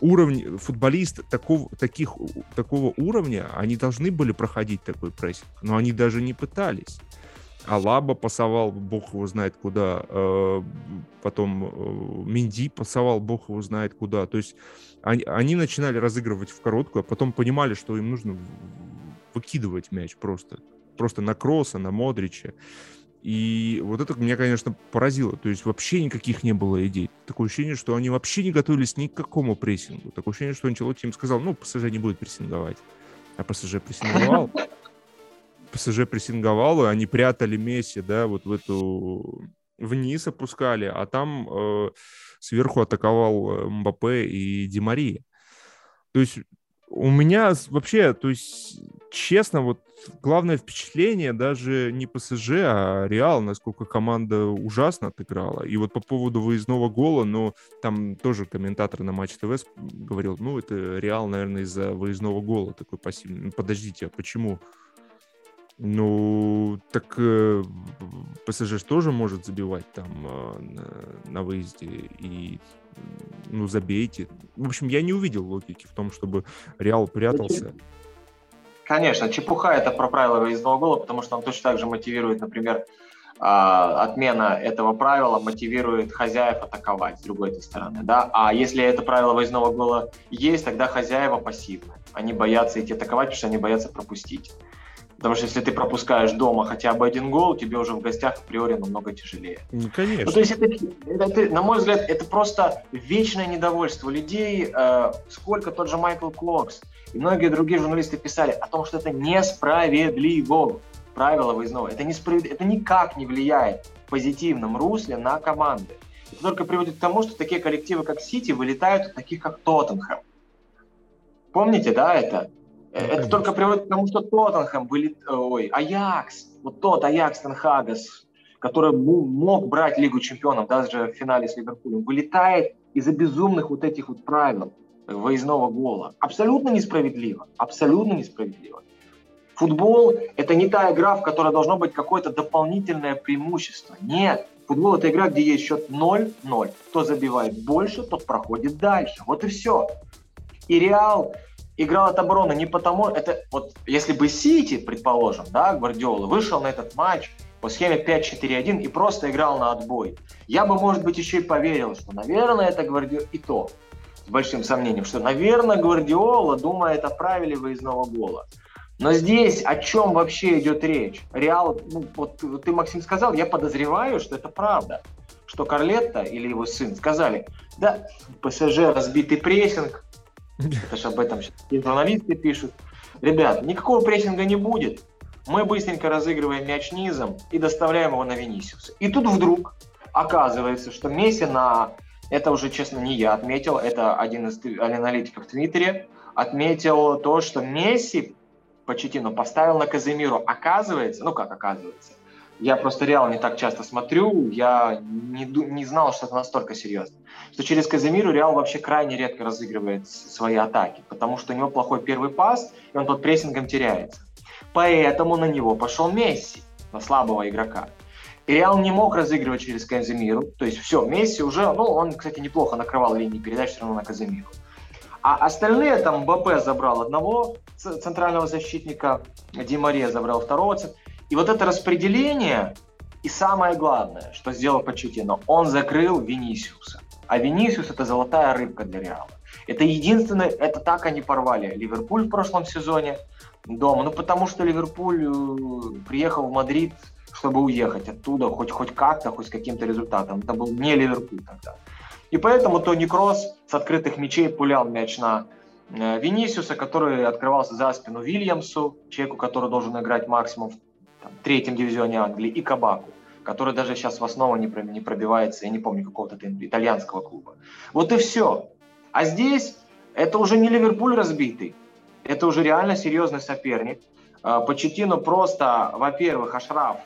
уровень футболист такого, таких, такого уровня, они должны были проходить такой прессинг, но они даже не пытались. Алаба пасовал, бог его знает куда, э, потом э, Минди пасовал, бог его знает куда. То есть они, они начинали разыгрывать в короткую, а потом понимали, что им нужно выкидывать мяч просто. Просто на Кросса, на Модрича. И вот это меня, конечно, поразило. То есть вообще никаких не было идей. Такое ощущение, что они вообще не готовились ни к какому прессингу. Такое ощущение, что Анчелотти им сказал, ну, ПСЖ не будет прессинговать. А ПСЖ прессинговал. ПСЖ прессинговал, и они прятали Месси, да, вот в эту... Вниз опускали, а там э, сверху атаковал э, Мбаппе и Димария. То есть у меня вообще, то есть, честно, вот главное впечатление даже не ПСЖ, а Реал, насколько команда ужасно отыграла. И вот по поводу выездного гола, ну, там тоже комментатор на Матч ТВ говорил, ну, это Реал, наверное, из-за выездного гола такой пассивный. Ну, подождите, а почему? Ну, так э, ПСЖ тоже может забивать там э, на, на выезде и ну, забейте. В общем, я не увидел логики в том, чтобы Реал прятался. Конечно, чепуха это про правила выездного гола, потому что он точно так же мотивирует, например, а, отмена этого правила мотивирует хозяев атаковать с другой стороны. Да? А если это правило выездного гола есть, тогда хозяева пассивны. Они боятся идти атаковать, потому что они боятся пропустить. Потому что если ты пропускаешь дома хотя бы один гол, тебе уже в гостях априори намного тяжелее. Ну, конечно. Ну, то есть это, это, на мой взгляд, это просто вечное недовольство людей. Э, сколько тот же Майкл Клокс и многие другие журналисты писали о том, что это несправедливо. Правило выездного. Это, несправедливо, это никак не влияет в позитивном русле на команды. Это только приводит к тому, что такие коллективы, как Сити, вылетают от таких, как Тоттенхэм. Помните, да, это? Ну, это конечно. только приводит к тому, что Тоттенхэм были, ой, Аякс, вот тот Аякс Тенхагас, который мог брать Лигу чемпионов даже в финале с Ливерпулем, вылетает из-за безумных вот этих вот правил выездного гола. Абсолютно несправедливо. Абсолютно несправедливо. Футбол – это не та игра, в которой должно быть какое-то дополнительное преимущество. Нет. Футбол – это игра, где есть счет 0-0. Кто забивает больше, тот проходит дальше. Вот и все. И Реал играл от обороны не потому, это вот если бы Сити, предположим, да, Гвардиола, вышел на этот матч по схеме 5-4-1 и просто играл на отбой, я бы, может быть, еще и поверил, что, наверное, это Гвардиола и то, с большим сомнением, что, наверное, Гвардиола думает о правиле выездного гола. Но здесь о чем вообще идет речь? Реал, ну, вот ты, Максим, сказал, я подозреваю, что это правда. Что Карлетта или его сын сказали, да, ПСЖ разбитый прессинг, это же об этом сейчас журналисты пишут. Ребят, никакого прессинга не будет. Мы быстренько разыгрываем мяч низом и доставляем его на Венисиуса. И тут вдруг оказывается, что Месси на... Это уже, честно, не я отметил, это один из аналитиков в Твиттере отметил то, что Месси Почетину поставил на Казимиру. Оказывается, ну как оказывается, Я просто Реал не так часто смотрю, я не, не знал, что это настолько серьезно. Что через Казимиру Реал вообще крайне редко разыгрывает свои атаки, потому что у него плохой первый пас, и он под прессингом теряется. Поэтому на него пошел Месси, на слабого игрока. И Реал не мог разыгрывать через Казимиру, то есть все, Месси уже, ну, он, кстати, неплохо накрывал линии передач все равно на Казимиру. А остальные, там, МБП забрал одного центрального защитника, Ди Мария забрал второго. И вот это распределение, и самое главное, что сделал Почеттино, он закрыл Винисиуса. А Винисиус – это золотая рыбка для Реала. Это единственное, это так они порвали Ливерпуль в прошлом сезоне дома. Ну, потому что Ливерпуль э, приехал в Мадрид, чтобы уехать оттуда хоть, хоть как-то, хоть с каким-то результатом. Это был не Ливерпуль тогда. И поэтому Тони Кроос с открытых мячей пулял мяч на э, Винисиуса, который открывался за спину Вильямсу, человеку, который должен играть максимум там, третьем дивизионе Англии, и Кабаку, который даже сейчас в основу не, не пробивается, я не помню, какого-то итальянского клуба. Вот и все. А здесь это уже не Ливерпуль разбитый, это уже реально серьезный соперник. Э, Почетину просто, во-первых, Ашраф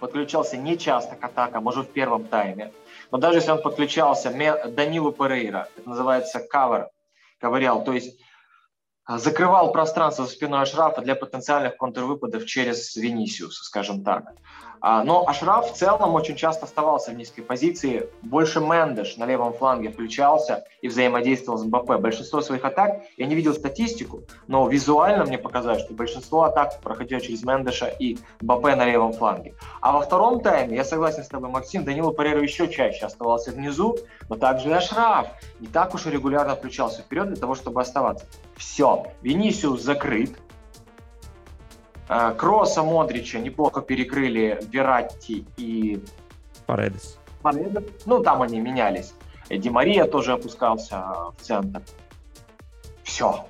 подключался не часто к атакам, может в первом тайме. Но даже если он подключался Данилу Перейра, это называется кавер, ковырял, то есть а, закрывал пространство за спиной Ашрафа для потенциальных контрвыпадов через Венисиуса, скажем так. А, но Ашраф в целом очень часто оставался в низкой позиции. Больше Мендеш на левом фланге включался и взаимодействовал с МБП. Большинство своих атак, я не видел статистику, но визуально мне показалось, что большинство атак проходило через Мендеша и МБП на левом фланге. А во втором тайме, я согласен с тобой, Максим, Данилу Пареру еще чаще оставался внизу, но также и Ашраф не так уж и регулярно включался вперед для того, чтобы оставаться. Все, Венисиус закрыт, Кросса, Модрича неплохо перекрыли Вератти и Паредес. Паредес. Ну, там они менялись. Ди Мария тоже опускался в центр. Все.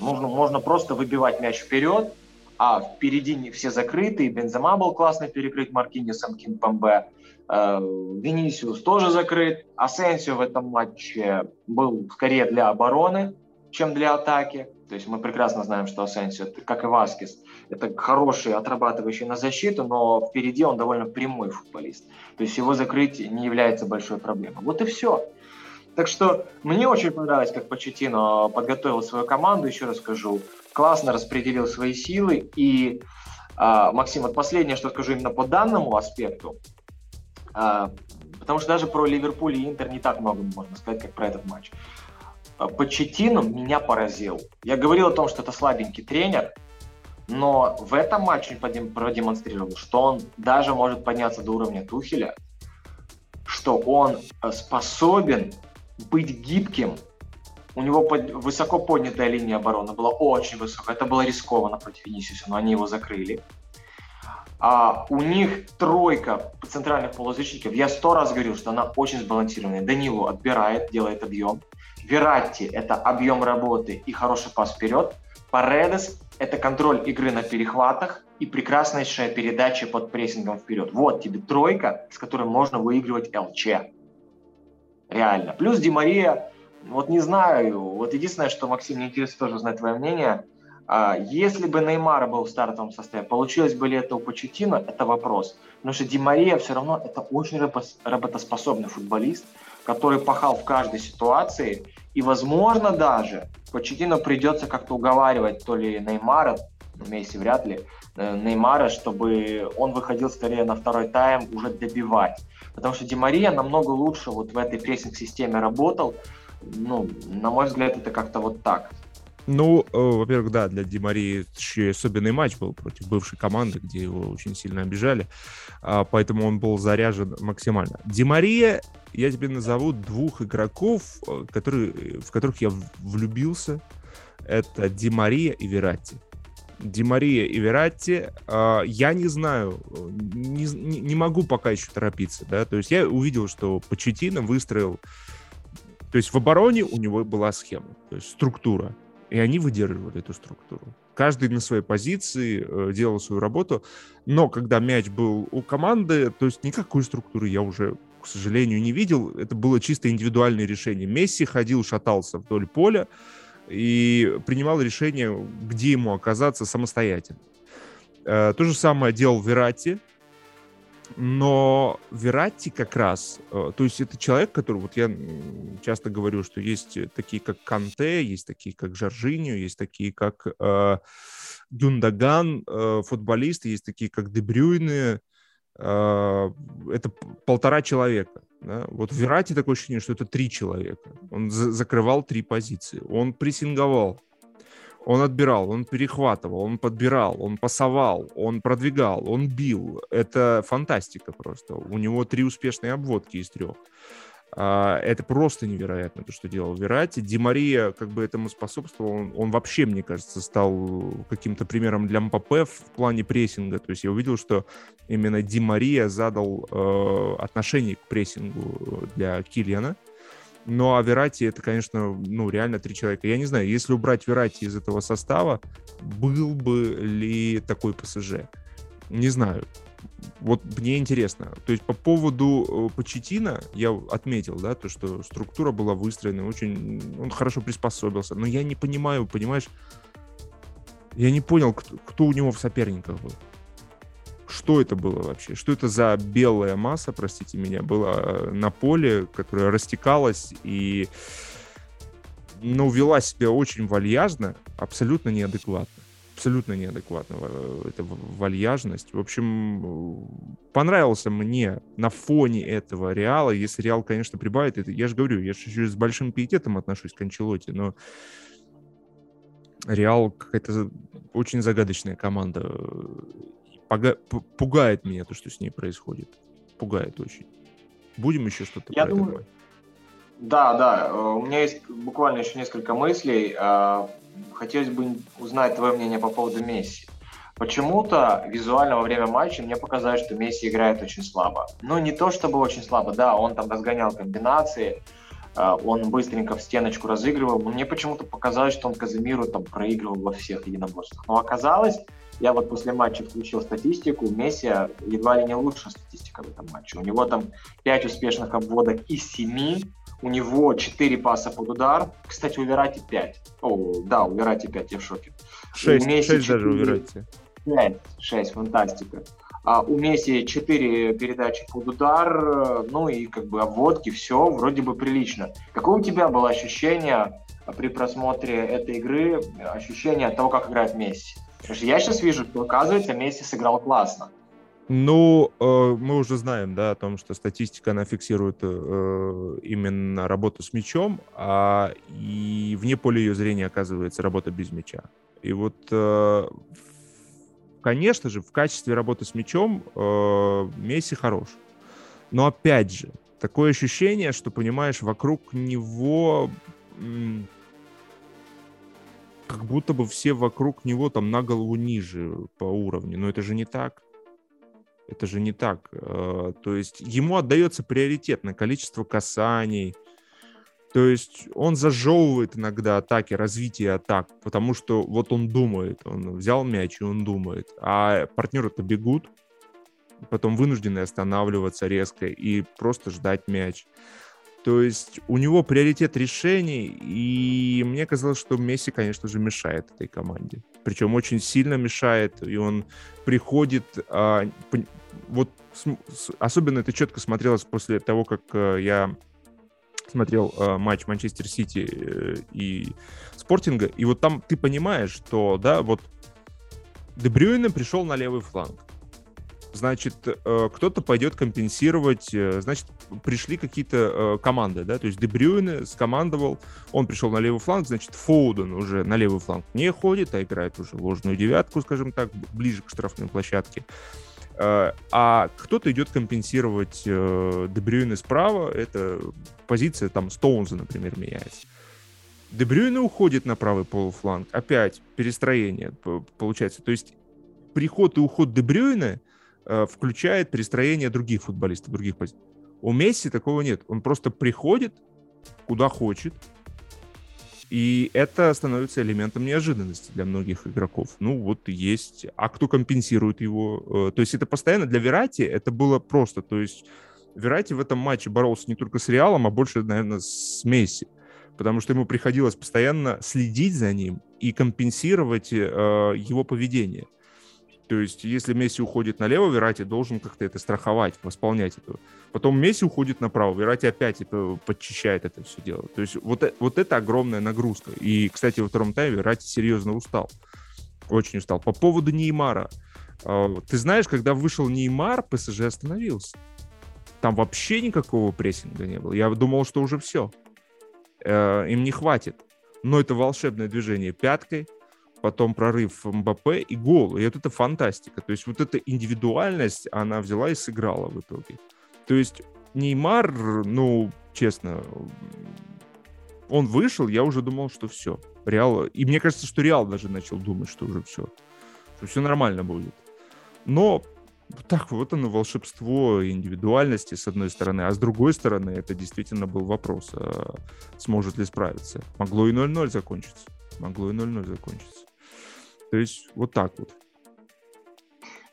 Нужно, можно просто выбивать мяч вперед, а впереди все закрыты. Бензема был классно перекрыт Маркинисом, Кинпамбе. Э, Венисиус тоже закрыт. Асенсио в этом матче был скорее для обороны, чем для атаки. То есть мы прекрасно знаем, что Асенсио, как и Васкис, это хороший, отрабатывающий на защиту, но впереди он довольно прямой футболист. То есть его закрыть не является большой проблемой. Вот и все. Так что мне очень понравилось, как Почетино подготовил свою команду, еще раз скажу, классно распределил свои силы. И, а, Максим, вот последнее, что скажу именно по данному аспекту, а, потому что даже про Ливерпуль и Интер не так много можно сказать, как про этот матч. А, Почетино меня поразил. Я говорил о том, что это слабенький тренер, но в этом матче он продемонстрировал, что он даже может подняться до уровня Тухеля, что он э, способен быть гибким. У него под, высоко поднятая линия обороны была очень высокая. Это было рискованно против Венисиуса, но они его закрыли. А у них тройка центральных полузащитников. Я сто раз говорил, что она очень сбалансированная. Данилу отбирает, делает объем. Вератти – это объем работы и хороший пас вперед. Паредес – это контроль игры на перехватах и прекраснейшая передача под прессингом вперед. Вот тебе тройка, с которой можно выигрывать ЛЧ. Реально. Плюс Ди Мария, вот не знаю, вот единственное, что, Максим, мне интересно тоже узнать твое мнение, а, если бы Неймар был в стартовом составе, получилось бы ли это у Почетино, это вопрос. Потому что Ди Мария все равно это очень работоспособный футболист, который пахал в каждой ситуации, и, возможно, даже Почетину придется как-то уговаривать то ли Неймара, ну, Месси вряд ли, э, Неймара, чтобы он выходил скорее на второй тайм уже добивать. Потому что Ди Мария намного лучше вот в этой прессинг-системе работал. Ну, на мой взгляд, это как-то вот так. Ну, э, во-первых, да, для Ди Марии еще особенный матч был против бывшей команды, где его очень сильно обижали, э, поэтому он был заряжен максимально. Ди Мария, я тебе назову двух игроков, э, которые, в которых я влюбился. Это Ди Мария и Вератти. Ди Мария и Вератти, э, я не знаю, не, не, могу пока еще торопиться, да, то есть я увидел, что Почетина выстроил то есть в обороне у него была схема, то есть структура и они выдерживали эту структуру. Каждый на своей позиции э, делал свою работу, но когда мяч был у команды, то есть никакой структуры я уже, к сожалению, не видел. Это было чисто индивидуальное решение. Месси ходил, шатался вдоль поля и принимал решение, где ему оказаться самостоятельно. Э, то же самое делал Верати, но Верати как раз, э, то есть это человек, который, вот я часто говорю, что есть такие, как Канте, есть такие, как Жоржиньо, есть такие, как э, Гюндаган, э, футболисты, есть такие, как Дебрюйны, это полтора человека. Да? Вот в Верате такое ощущение, что это три человека. Он за закрывал три позиции. Он прессинговал, он отбирал, он перехватывал, он подбирал, он пасовал, он продвигал, он бил. Это фантастика просто. У него три успешные обводки из трех. А, это просто невероятно, то, что делал Верати. Ди Мария как бы этому способствовал. Он, он вообще, мне кажется, стал каким-то примером для МПП в плане прессинга. То есть я увидел, что именно Ди Мария задал э, отношение к прессингу для Киллиана. Ну, а Верати это, конечно, ну, реально три человека. Я не знаю, если убрать Верати из этого состава, был бы ли такой ПСЖ? Не знаю. Вот мне интересно. То есть по поводу э, Почетина я отметил, да, то, что структура была выстроена, очень, он хорошо приспособился. Но я не понимаю, понимаешь, я не понял, кто, кто у него в соперниках был что это было вообще? Что это за белая масса, простите меня, была э, на поле, которая растекалась и ну, вела себя очень вальяжно, абсолютно неадекватно. Абсолютно неадекватно э, эта вальяжность. В общем, понравился мне на фоне этого Реала. Если Реал, конечно, прибавит, это, я же говорю, я же еще с большим пиететом отношусь к Анчелоте, но Реал какая-то очень загадочная команда пугает меня то, что с ней происходит. Пугает очень. Будем еще что-то Я думаю... это Да, да. Э, у меня есть буквально еще несколько мыслей. Хотелось бы узнать твое мнение по поводу Месси. Почему-то визуально во время матча мне показалось, что Месси играет очень слабо. Ну, не то чтобы очень слабо, да, он там разгонял комбинации, а, он быстренько в стеночку разыгрывал, но мне почему-то показалось, что он Казимиру там проигрывал во всех единоборствах. Но оказалось, я вот после матча включил статистику, Месси едва ли не лучшая статистика в этом матче. У него там 5 успешных обводок из 7, у него 4 паса под удар. Кстати, у Верати 5. О, да, у Верати 5, я в шоке. 6, 6 даже у Верати. 5, 6, фантастика. А у Месси 4 передачи под удар, ну и как бы обводки, все вроде бы прилично. Какое у тебя было ощущение при просмотре этой игры, ощущение того, как играет Месси? Потому что я сейчас вижу, что, оказывается, Месси сыграл классно. Ну, э, мы уже знаем, да, о том, что статистика, она фиксирует э, именно работу с мячом, а и вне поля ее зрения оказывается работа без мяча. И вот, э, конечно же, в качестве работы с мячом э, Месси хорош. Но опять же, такое ощущение, что, понимаешь, вокруг него как будто бы все вокруг него там на голову ниже по уровню. Но это же не так. Это же не так. Э, то есть ему отдается приоритет на количество касаний. То есть он зажевывает иногда атаки, развитие атак, потому что вот он думает, он взял мяч и он думает. А партнеры-то бегут, потом вынуждены останавливаться резко и просто ждать мяч. То есть у него приоритет решений, и мне казалось, что Месси, конечно же, мешает этой команде. Причем очень сильно мешает, и он приходит... А, вот с, особенно это четко смотрелось после того, как а, я смотрел а, матч Манчестер Сити э, и Спортинга, и вот там ты понимаешь, что, да, вот Дебрюйне пришел на левый фланг значит, э, кто-то пойдет компенсировать, э, значит, пришли какие-то э, команды, да, то есть Дебрюйне скомандовал, он пришел на левый фланг, значит, Фоуден уже на левый фланг не ходит, а играет уже ложную девятку, скажем так, ближе к штрафной площадке. А кто-то идет компенсировать Дебрюйне справа, это позиция там Стоунза, например, меняется. Дебрюйне уходит на правый полуфланг, опять перестроение получается. То есть приход и уход Дебрюйна — включает перестроение других футболистов, других позиций. У Месси такого нет. Он просто приходит куда хочет, и это становится элементом неожиданности для многих игроков. Ну, вот есть. А кто компенсирует его? Э, то есть это постоянно для Верати это было просто. То есть Верати в этом матче боролся не только с Реалом, а больше, наверное, с Месси. Потому что ему приходилось постоянно следить за ним и компенсировать э, его поведение. То есть, если Месси уходит налево, Верати должен как-то это страховать, восполнять это. Потом Месси уходит направо, Верати опять это подчищает это все дело. То есть, вот, вот это огромная нагрузка. И, кстати, во втором тайме Верати серьезно устал. Очень устал. По поводу Неймара. А, ты знаешь, когда вышел Неймар, ПСЖ остановился. Там вообще никакого прессинга не было. Я думал, что уже все. Э, им не хватит. Но это волшебное движение пяткой, потом прорыв МБП и гол. И вот это фантастика. То есть вот эта индивидуальность, она взяла и сыграла в итоге. То есть Неймар, ну, честно, он вышел, я уже думал, что все. Реал... И мне кажется, что Реал даже начал думать, что уже все. Что все нормально будет. Но так вот оно волшебство индивидуальности с одной стороны, а с другой стороны это действительно был вопрос, а сможет ли справиться. Могло и 0-0 закончиться. Могло и 0-0 закончиться. То есть вот так вот.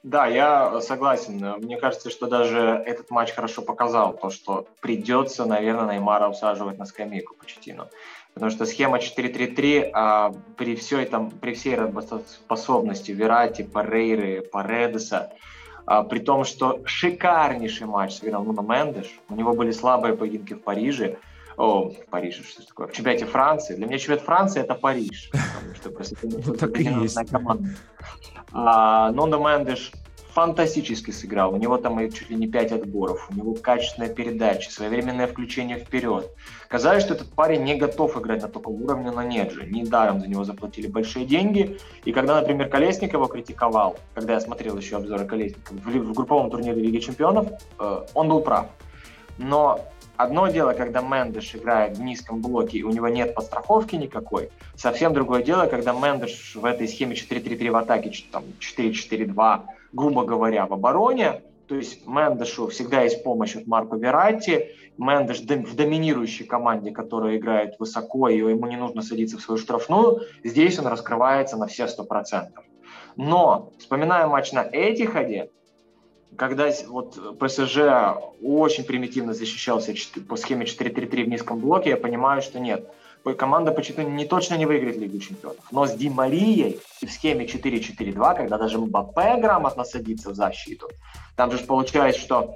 Да, я согласен. Мне кажется, что даже этот матч хорошо показал то, что придется, наверное, Неймара усаживать на скамейку Почетину. Потому что схема 4-3-3 а, при, всей, там, при всей работоспособности Верати, Парейры, Паредеса, а, при том, что шикарнейший матч сыграл Нуно Мендеш, у него были слабые поединки в Париже, о, Париж, что такое? В чемпионате Франции. Для меня чемпионат Франции это Париж. Потому что просто ну, так и есть. команда. А, Нондо Мендеш фантастически сыграл. У него там и чуть ли не 5 отборов. У него качественная передача, своевременное включение вперед. Казалось, что этот парень не готов играть на таком уровне, но нет же. Недаром за него заплатили большие деньги. И когда, например, Колесник его критиковал, когда я смотрел еще обзоры Колесника в, в групповом турнире Лиги Чемпионов, э, он был прав. Но Одно дело, когда Мендеш играет в низком блоке, и у него нет подстраховки никакой. Совсем другое дело, когда Мендеш в этой схеме 4-3-3 в атаке, там 4-4-2, грубо говоря, в обороне, то есть Мендешу всегда есть помощь от Марко Верати. Мендеш в доминирующей команде, которая играет высоко, и ему не нужно садиться в свою штрафную, здесь он раскрывается на все 100%. Но, вспоминая матч на Этихаде, когда вот ПСЖ очень примитивно защищался по схеме 4-3-3 в низком блоке, я понимаю, что нет. Команда почти не точно не выиграет Лигу чемпионов. Но с Ди Марией и в схеме 4-4-2, когда даже Мбаппе грамотно садится в защиту, там же получается, что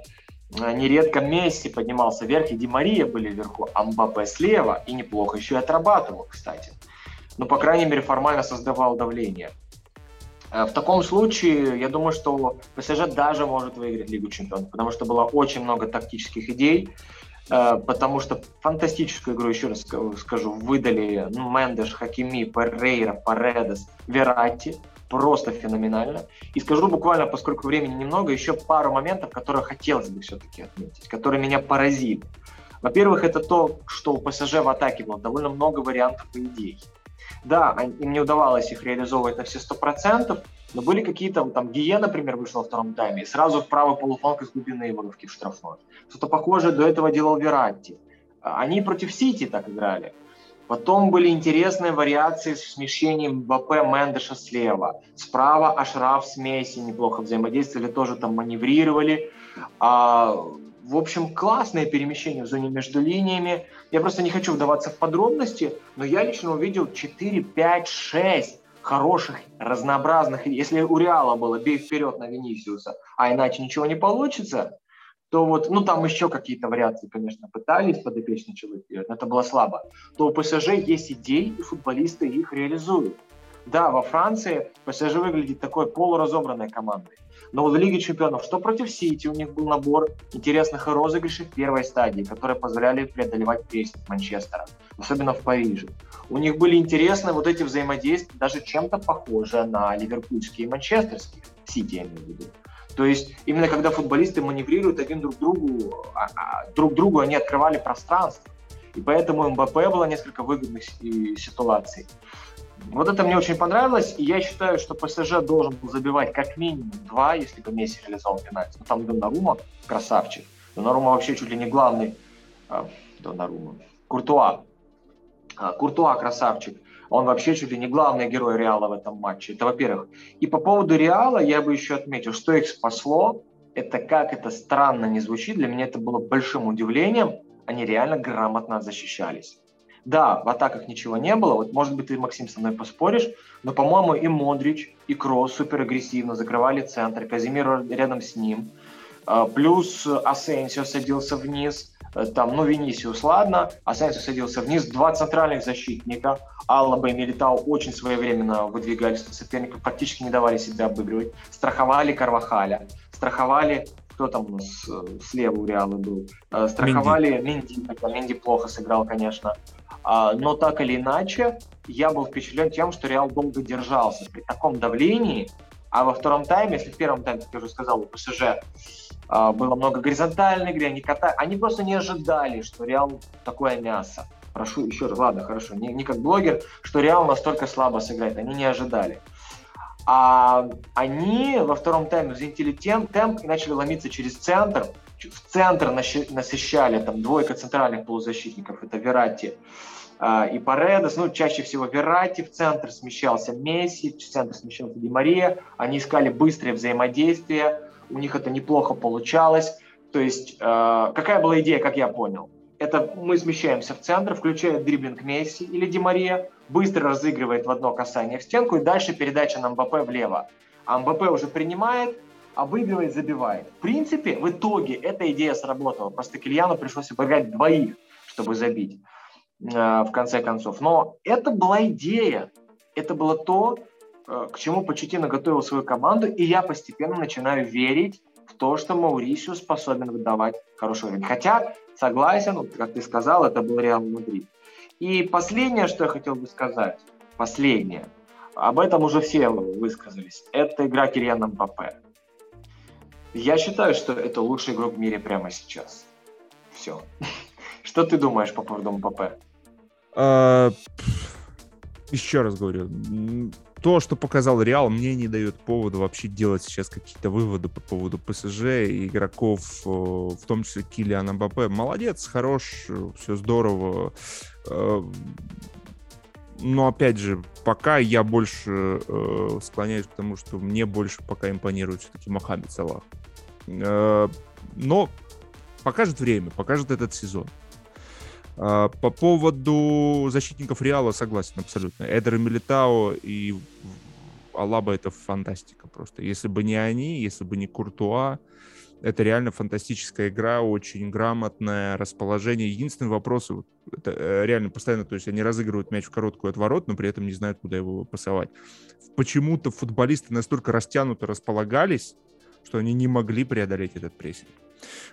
э, нередко Месси поднимался вверх, и Ди Мария были вверху, а Мбаппе слева, и неплохо еще и отрабатывал, кстати. Ну, по крайней мере, формально создавал давление. Э, в таком случае, я думаю, что ПСЖ даже может выиграть Лигу Чемпионов, потому что было очень много тактических идей, э, потому что фантастическую игру, еще раз скажу, выдали ну, Мендеш, Хакими, Перейра, Паредес, Верати, просто феноменально. И скажу буквально, поскольку времени немного, еще пару моментов, которые хотелось бы все-таки отметить, которые меня поразили. Во-первых, это то, что у ПСЖ в атаке было довольно много вариантов и идей. Да, им не удавалось их реализовывать на все сто процентов, но были какие-то, там, Гие, например, вышел во втором тайме, и сразу в правый полуфланг из глубины воровки в штрафной. Что-то похожее до этого делал Вератти. А, они против Сити так играли. Потом были интересные вариации с смещением БП Мендеша слева. Справа Ашраф с Месси неплохо взаимодействовали, тоже там маневрировали. А, в общем, классные перемещения в зоне между линиями. Я просто не хочу вдаваться в подробности, но я лично увидел 4, 5, 6 хороших, разнообразных. Если у Реала было бей вперед на Венисиуса, а иначе ничего не получится, то вот, ну там еще какие-то вариации, конечно, пытались подопечный человек делать, но это было слабо. То у ПСЖ есть идеи, и футболисты их реализуют. Да, во Франции ПСЖ выглядит такой полуразобранной командой. Но вот в Лиге чемпионов, что против Сити, у них был набор интересных розыгрышей в первой стадии, которые позволяли преодолевать прессинг Манчестера, особенно в Париже. У них были интересны вот эти взаимодействия, даже чем-то похожие на ливерпульские и манчестерские, Сити я имею в виду. То есть именно когда футболисты маневрируют один друг другу, а, а, друг другу они открывали пространство. И поэтому МБП было несколько выгодных ситуаций. Вот это мне очень понравилось, и я считаю, что ПСЖ должен был забивать как минимум два, если бы Месси реализовал пенальти. Ну, там Донарума, красавчик. Донарума вообще чуть ли не главный. А, Донарума. Куртуа. А, Куртуа красавчик. Он вообще чуть ли не главный герой Реала в этом матче. Это во-первых. И по поводу Реала я бы еще отметил, что их спасло. Это как это странно не звучит. Для меня это было большим удивлением. Они реально грамотно защищались Да, в атаках ничего не было. Вот, может быть, ты, Максим, со мной поспоришь, но, по-моему, и Модрич, и Кросс супер агрессивно закрывали центр, Казимир рядом с ним. А, плюс Асенсио садился вниз, э, там, ну, Венисиус, ладно, Асенсио садился вниз, два центральных защитника, Аллаба и Милитау очень своевременно выдвигались на соперников, практически не давали себя обыгрывать, страховали Карвахаля, страховали кто там у нас э, слева у Реала был, э, страховали Минди, хотя Минди плохо сыграл, конечно, но так или иначе, я был впечатлен тем, что Реал долго держался при таком давлении, а во втором тайме, если в первом тайме, как я уже сказал, у ПСЖ а, было много горизонтальной игры, они, кота... они просто не ожидали, что Реал такое мясо. Прошу еще раз, ладно, хорошо, не, не как блогер, что Реал настолько слабо сыграет, они не ожидали. А они во втором тайме взвинтили тем, темп и начали ломиться через центр. В центр насыщали там двойка центральных полузащитников, это Верати а, и Паредос. Ну, чаще всего Верати в центр смещался Месси, в центр смещался Ди Мария. Они искали быстрое взаимодействие, у них это неплохо получалось. То есть, э, какая была идея, как я понял? Это мы смещаемся в центр, включая дриблинг Месси или Ди Мария, быстро разыгрывает в одно касание в стенку, и дальше передача на МБП влево. А Мбаппе уже принимает, обыгрывает, забивает. В принципе, в итоге эта идея сработала. Просто Кильяну пришлось обыграть двоих, чтобы забить в конце концов. Но это была идея. Это было то, э, к чему Почеттино готовил свою команду, и я постепенно начинаю верить в то, что Маурисио способен выдавать хороший уровень. Хотя, согласен, как ты сказал, это был Реал Мадрид. И последнее, что я хотел бы сказать, последнее, об этом уже все высказались, это игра Кириана Мбаппе. Я считаю, что это лучший игрок в мире прямо сейчас. Все. Что ты думаешь по поводу Мбаппе? А, еще раз говорю, то, что показал Реал, мне не дает повода вообще делать сейчас какие-то выводы по поводу ПСЖ и игроков, э, в том числе Килиана Мбаппе. Молодец, хорош, все здорово. Э, но опять же, пока я больше э, склоняюсь к тому, что мне больше пока импонирует все-таки Мохаммед Салах. но покажет время, покажет этот сезон. А, по поводу защитников Реала согласен абсолютно. Эдер и Милитао и Алаба это фантастика просто. Если бы не они, если бы не Куртуа, это реально фантастическая игра, очень грамотное расположение. Единственный вопрос, это э, реально постоянно, то есть они разыгрывают мяч в короткую отворот, но при этом не знают, куда его пасовать. Почему-то футболисты настолько растянуто располагались, что они не могли преодолеть этот прессинг.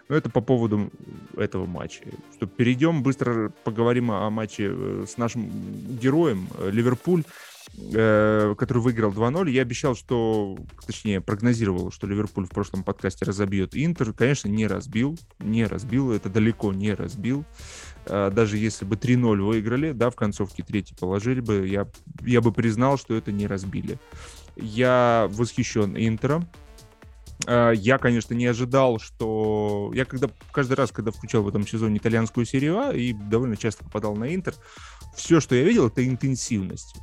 Но это по поводу этого матча. Что перейдем, быстро поговорим о матче э, с нашим героем э, Ливерпуль э, который выиграл 2-0. Я обещал, что, точнее, прогнозировал, что Ливерпуль в прошлом подкасте разобьет Интер. Конечно, не разбил, не разбил, это далеко не разбил. Даже если бы 3-0 выиграли, да, в концовке третий положили бы, я, я бы признал, что это не разбили. Я восхищен Интером. Э, я, конечно, не ожидал, что... Я когда каждый раз, когда включал в этом сезоне итальянскую серию А и довольно часто попадал на Интер, все, что я видел, это интенсивность.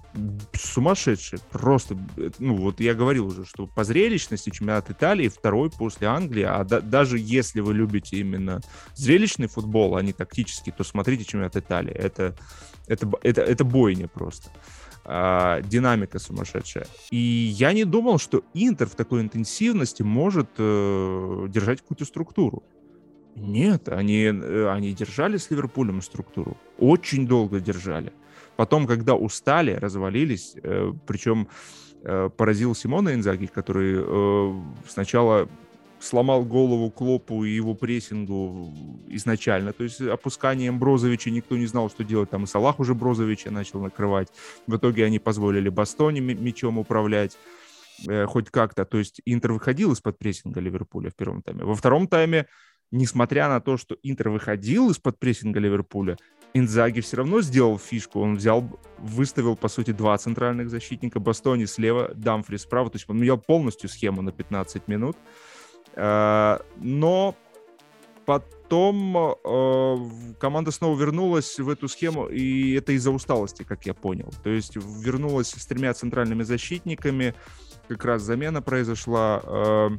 Сумасшедшая. Просто, ну вот я говорил уже, что по зрелищности чемпионат Италии второй после Англии, а да, даже если вы любите именно зрелищный футбол, а не тактический, то смотрите чемпионат Италии. Это, это, это, это бойня просто. А, динамика сумасшедшая. И я не думал, что Интер в такой интенсивности может э, держать какую-то структуру. Нет, они, э, они держали с Ливерпулем структуру. Очень долго держали. Потом, когда устали, развалились, э, причем э, поразил Симона Инзаги, который э, сначала сломал голову Клопу и его прессингу изначально. То есть опусканием Брозовича никто не знал, что делать. Там и Салах уже Брозовича начал накрывать. В итоге они позволили Бастоне мячом управлять э, хоть как-то. То есть Интер выходил из-под прессинга Ливерпуля в первом тайме. Во втором тайме, несмотря на то, что Интер выходил из-под прессинга Ливерпуля, Инзаги все равно сделал фишку. Он взял, выставил, по сути, два центральных защитника. Бастони слева, Дамфри справа. То есть он менял полностью схему на 15 минут. Э, но потом э, команда снова вернулась в эту схему, и это из-за усталости, как я понял. То есть вернулась с тремя центральными защитниками, как раз замена произошла. Э,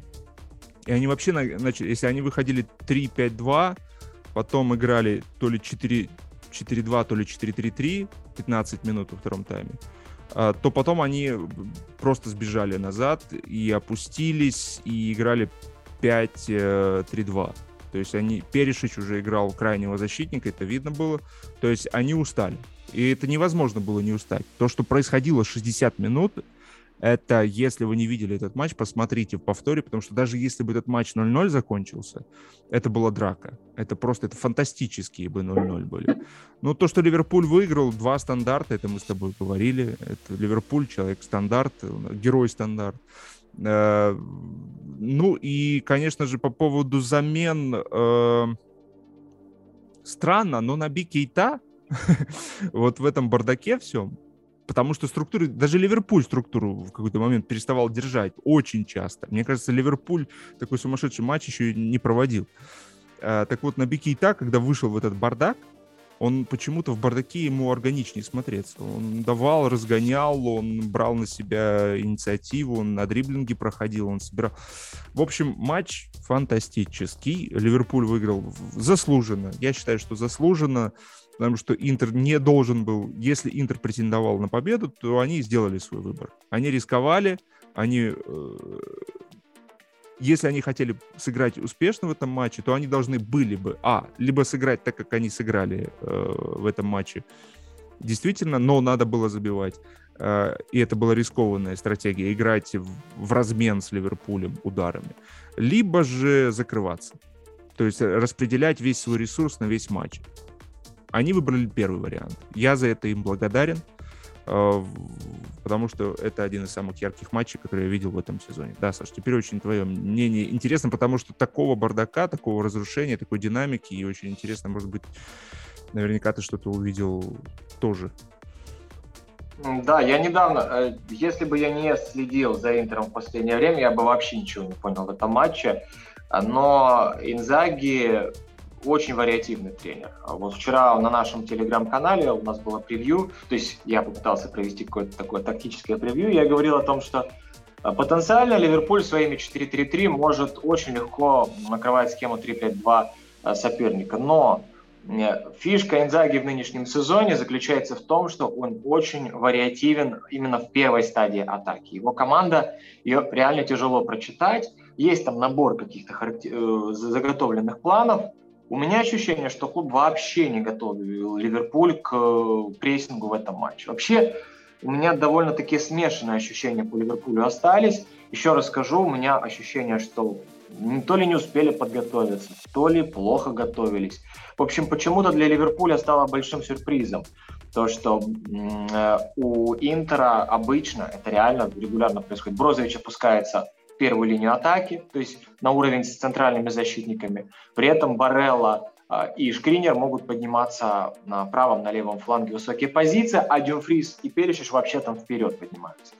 и они вообще начали, если они выходили 3-5-2, потом играли то ли 4 4-2, то ли 4-3-3, 15 минут во втором тайме, то потом они просто сбежали назад и опустились, и играли 5-3-2. То есть они, Перешич уже играл крайнего защитника, это видно было. То есть они устали. И это невозможно было не устать. То, что происходило 60 минут, это, если вы не видели этот матч, посмотрите в повторе, потому что даже если бы этот матч 0-0 закончился, это была драка. Это просто, это фантастические бы 0-0 были. Но то, что Ливерпуль выиграл, два стандарта, это мы с тобой говорили. Это Ливерпуль, человек стандарт, герой стандарт. Э, ну и, конечно же, по поводу замен э, странно, но на Кейта вот в этом бардаке всем, потому что структуры, даже Ливерпуль структуру в какой-то момент переставал держать очень часто. Мне кажется, Ливерпуль такой сумасшедший матч еще не проводил. Э, так вот, на Бикейта, когда вышел в этот бардак, он почему-то в бардаке ему органичнее смотреться. Он давал, разгонял, он брал на себя инициативу, он на дриблинге проходил, он собирал. В общем, матч фантастический. Ливерпуль выиграл заслуженно. Я считаю, что заслуженно, потому что Интер не должен был... Если Интер претендовал на победу, то они сделали свой выбор. Они рисковали, они э, если они хотели сыграть успешно в этом матче, то они должны были бы, а, либо сыграть так, как они сыграли э, в этом матче, действительно, но надо было забивать. Э, и это была рискованная стратегия, играть в, в размен с Ливерпулем ударами. Либо же закрываться. То есть распределять весь свой ресурс на весь матч. Они выбрали первый вариант. Я за это им благодарен. А, потому что это один из самых ярких матчей, которые я видел в этом сезоне. Да, Саш, теперь очень твое мнение интересно, потому что такого бардака, такого разрушения, такой динамики, и очень интересно, может быть, наверняка ты что-то увидел тоже. Да, я недавно, э, если бы я не следил за Интером в последнее время, я бы вообще ничего не понял в этом матче. Но Инзаги очень вариативный тренер. А вот вчера на нашем телеграм-канале у нас было превью, то есть я попытался провести какое-то такое тактическое превью, я говорил о том, что а, потенциально Ливерпуль своими 4-3-3 может очень легко накрывать схему 3-5-2 а, соперника, но фишка Инзаги в нынешнем сезоне заключается в том, что он очень вариативен именно в первой стадии атаки. Его команда, ее реально тяжело прочитать, есть там набор каких-то характер... Э, заготовленных планов, у меня ощущение, что клуб вообще не готовил Ливерпуль к э, прессингу в этом матче. Вообще, у меня довольно-таки смешанные ощущения по Ливерпулю остались. Еще раз скажу, у меня ощущение, что то ли не успели подготовиться, то ли плохо готовились. В общем, почему-то для Ливерпуля стало большим сюрпризом то, что э, у Интера обычно, это реально регулярно происходит, Брозович опускается первую линию атаки, то есть на уровень с центральными защитниками. При этом Барелла а, и Шкринер могут подниматься на правом, на левом фланге высокие позиции, а Дюмфрис и Перешиш вообще там вперед поднимаются.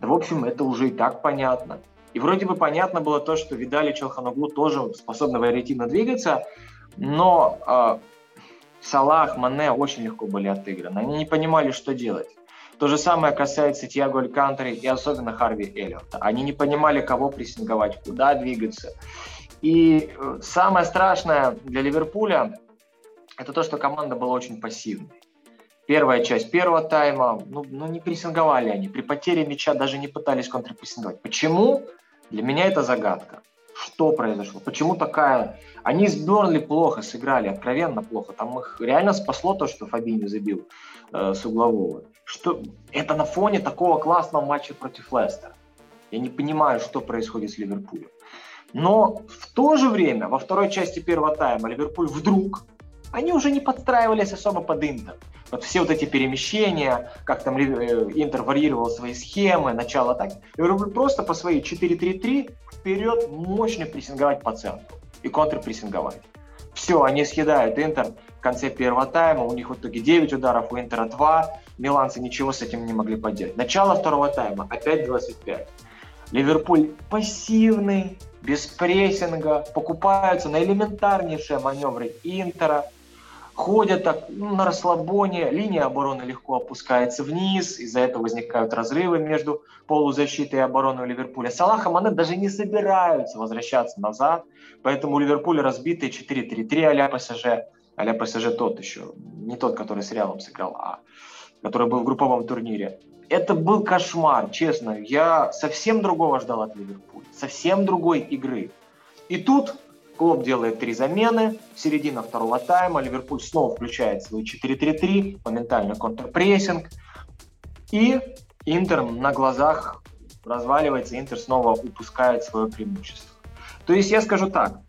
Да, в общем, это уже и так понятно. И вроде бы понятно было то, что Видали и Челханоглу тоже способны вариативно двигаться, но э, Салах, Мане очень легко были отыграны. Они не понимали, что делать. То же самое касается Тиаго Алькантери и особенно Харви Эллиота. Они не понимали, кого прессинговать, куда двигаться. И э, самое страшное для Ливерпуля – это то, что команда была очень пассивной. Первая часть первого тайма, ну, ну не прессинговали они. При потере мяча даже не пытались контрпрессинговать. Почему? Для меня это загадка. Что произошло? Почему такая... Они с Бернли плохо сыграли, откровенно плохо. Там их реально спасло то, что Фабини забил э, с углового что это на фоне такого классного матча против Лестера. Я не понимаю, что происходит с Ливерпулем. Но в то же время, во второй части первого тайма, Ливерпуль вдруг, они уже не подстраивались особо под Интер. Вот все вот эти перемещения, как там э, Интер варьировал свои схемы, начало атаки. Ливерпуль просто по своей 4-3-3 вперед мощно прессинговать по центру и контрпрессинговать. Все, они съедают Интер в конце первого тайма, у них в итоге 9 ударов, у Интера 2, миланцы ничего с этим не могли поделать. Начало второго тайма, опять 25. Ливерпуль пассивный, без прессинга, покупаются на элементарнейшие маневры Интера, ходят так ну, на расслабоне, линия обороны легко опускается вниз, из-за этого возникают разрывы между полузащитой и обороной Ливерпуля. Салах и Мане даже не собираются возвращаться назад, поэтому у Ливерпуля разбитые 4-3-3 а-ля ПСЖ, а ПСЖ тот еще, не тот, который с Реалом сыграл, а который был в групповом турнире. Это был кошмар, честно. Я совсем другого ждал от Ливерпуля, совсем другой игры. И тут Клоп делает три замены, середина второго тайма, Ливерпуль снова включает свой 4-3-3, моментально контрпрессинг, и Интер на глазах разваливается, Интер снова упускает свое преимущество. То есть я скажу так,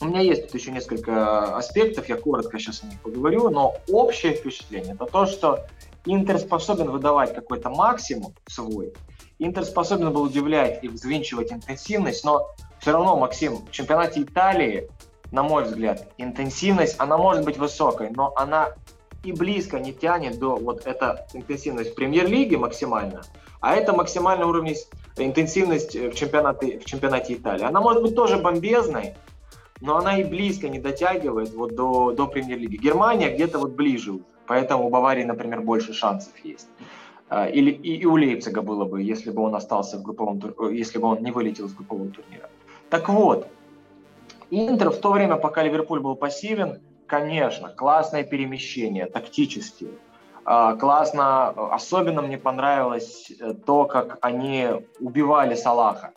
у меня есть тут еще несколько аспектов, я коротко сейчас о них поговорю, но общее впечатление это то, что Интер способен выдавать какой-то максимум свой, Интер способен был удивлять и взвинчивать интенсивность, но все равно, Максим, в чемпионате Италии, на мой взгляд, интенсивность, она может быть высокой, но она и близко не тянет до вот эта интенсивность в премьер-лиге максимально, а это максимальный уровень интенсивность в чемпионате, в чемпионате Италии. Она может быть тоже бомбезной, но она и близко не дотягивает вот до, до премьер-лиги. Германия где-то вот ближе, поэтому у Баварии, например, больше шансов есть. А, или и, и у Лейпцига было бы, если бы он остался в групповом тур, если бы он не вылетел из группового турнира. Так вот, Интер в то время, пока Ливерпуль был пассивен, конечно, классное перемещение, тактические. А, классно, особенно мне понравилось э, то, как они убивали Салаха.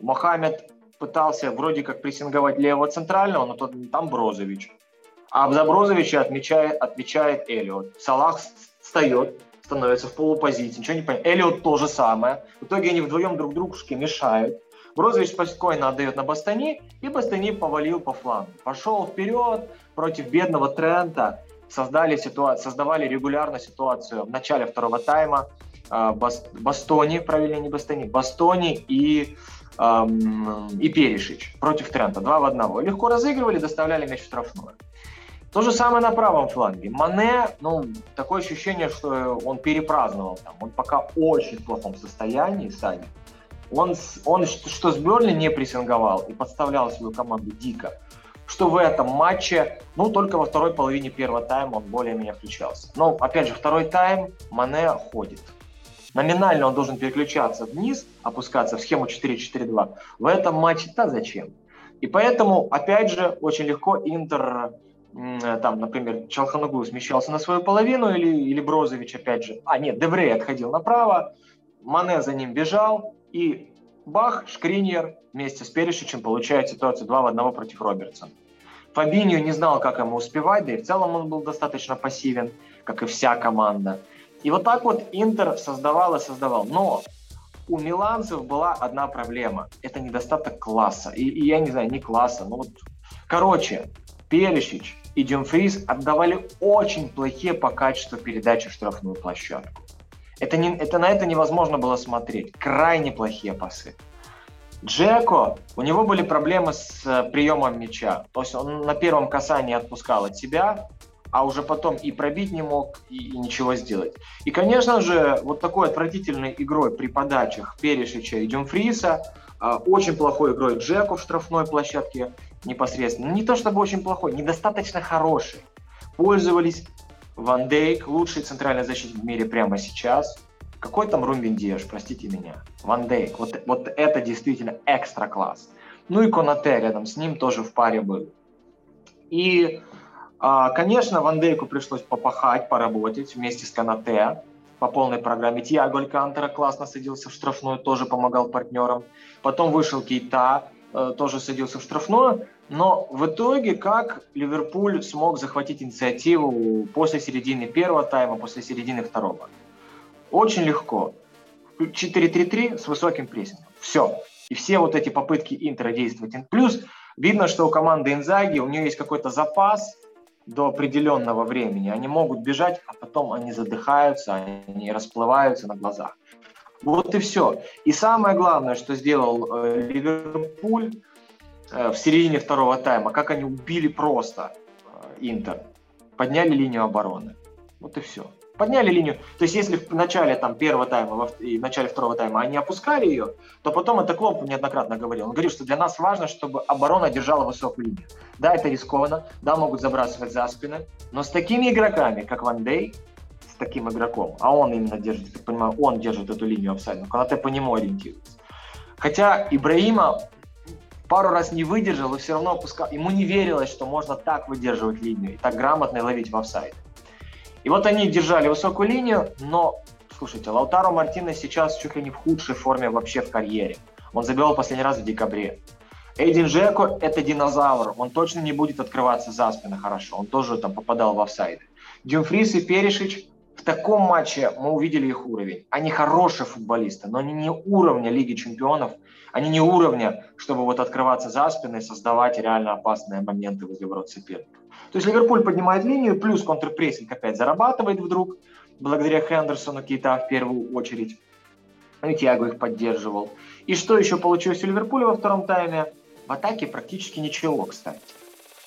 Мохаммед пытался вроде как прессинговать левого центрального, но тот, там Брозович. А за Брозовича отмечает, отвечает Эллиот. Салах встает, становится в полупозиции, ничего не понимает. Эллиот то же самое. В итоге они вдвоем друг дружке мешают. Брозович спокойно отдает на Бастани, и Бастани повалил по флангу. Пошел вперед против бедного Трента. Создали ситуацию, создавали регулярно ситуацию в начале второго тайма. А, Бастони, правильно не Бастани, Бастони и, эм, и Перешич против Трента. Два в одного. Легко разыгрывали, доставляли мяч в штрафную. То же самое на правом фланге. Мане, ну, такое ощущение, что он перепраздновал там. Он пока в очень плохом состоянии, Саня. Он, он что с Берли не прессинговал и подставлял свою команду дико, что в этом матче, ну, только во второй половине первого тайма он более-менее включался. Но, опять же, второй тайм Мане ходит. Номинально он должен переключаться вниз, опускаться в схему 4-4-2. В этом матче-то зачем? И поэтому, опять же, очень легко Интер, там, например, Чалханугу смещался на свою половину, или, или Брозович, опять же, а нет, Деврей отходил направо, Мане за ним бежал, и Бах, Шкриньер вместе с Перешичем получает ситуацию 2 в 1 против Робертсона. Фабиньо не знал, как ему успевать, да и в целом он был достаточно пассивен, как и вся команда. И вот так вот Интер создавал и создавал. Но у миланцев была одна проблема. Это недостаток класса. И, и я не знаю, не класса, но вот... Короче, Перешич и Дюмфрис отдавали очень плохие по качеству передачи в штрафную площадку. Это, не, это на это невозможно было смотреть. Крайне плохие пасы. Джеко, у него были проблемы с э, приемом мяча. То есть он на первом касании отпускал от себя, а уже потом и пробить не мог, и, и ничего сделать. И, конечно же, вот такой отвратительной игрой при подачах Перешича и Дюмфриса, э, очень плохой игрой Джеку в штрафной площадке непосредственно. Не то чтобы очень плохой, недостаточно хороший. Пользовались Ван Дейк, лучший центральный защитник в мире прямо сейчас. Какой там Румбин Диэш, простите меня. Ван Дейк, вот, вот это действительно экстра класс. Ну и Конате рядом с ним тоже в паре был. И, а, конечно, Ван Дейку пришлось попахать, поработать вместе с Конате по полной программе. Тиаго Алькантера классно садился в штрафную, тоже помогал партнерам. Потом вышел Кейта, тоже садился в штрафную. Но в итоге, как Ливерпуль смог захватить инициативу после середины первого тайма, после середины второго? Очень легко. 4-3-3 с высоким прессингом. Все. И все вот эти попытки Интера действовать. Плюс видно, что у команды Инзаги, у нее есть какой-то запас до определенного времени. Они могут бежать, а потом они задыхаются, они расплываются на глазах. Вот и все. И самое главное, что сделал э, Ливерпуль, Э, в середине второго тайма, как они убили просто э, Интер. Подняли линию обороны. Вот и все. Подняли линию. То есть, если в начале там, первого тайма и в начале второго тайма они опускали ее, то потом это Клоп неоднократно говорил. Он говорил, что для нас важно, чтобы оборона держала высокую линию. Да, это рискованно, да, могут забрасывать за спины, но с такими игроками, как Ван Дей, таким игроком, а он именно держит, так понимаю, он держит эту линию офсайда, Канате по нему ориентируется. Хотя Ибраима пару раз не выдержал и все равно опускал. Ему не верилось, что можно так выдерживать линию и так грамотно ловить в офсайд. И вот они держали высокую линию, но, слушайте, Лаутаро Мартинес сейчас чуть ли не в худшей форме вообще в карьере. Он забивал последний раз в декабре. Эйдин Жеко – это динозавр, он точно не будет открываться за спины хорошо, он тоже там попадал в офсайды. Дюмфрис и Перешич в таком матче мы увидели их уровень. Они хорошие футболисты, но они не уровня Лиги Чемпионов, они не уровня, чтобы вот открываться за спины и создавать реально опасные моменты возле ворот соперника. То есть Ливерпуль поднимает линию, плюс контрпрессинг опять зарабатывает вдруг, благодаря Хендерсону Кейта в первую очередь. И Тиаго их поддерживал. И что еще получилось у Ливерпуля во втором тайме? В атаке практически ничего, кстати.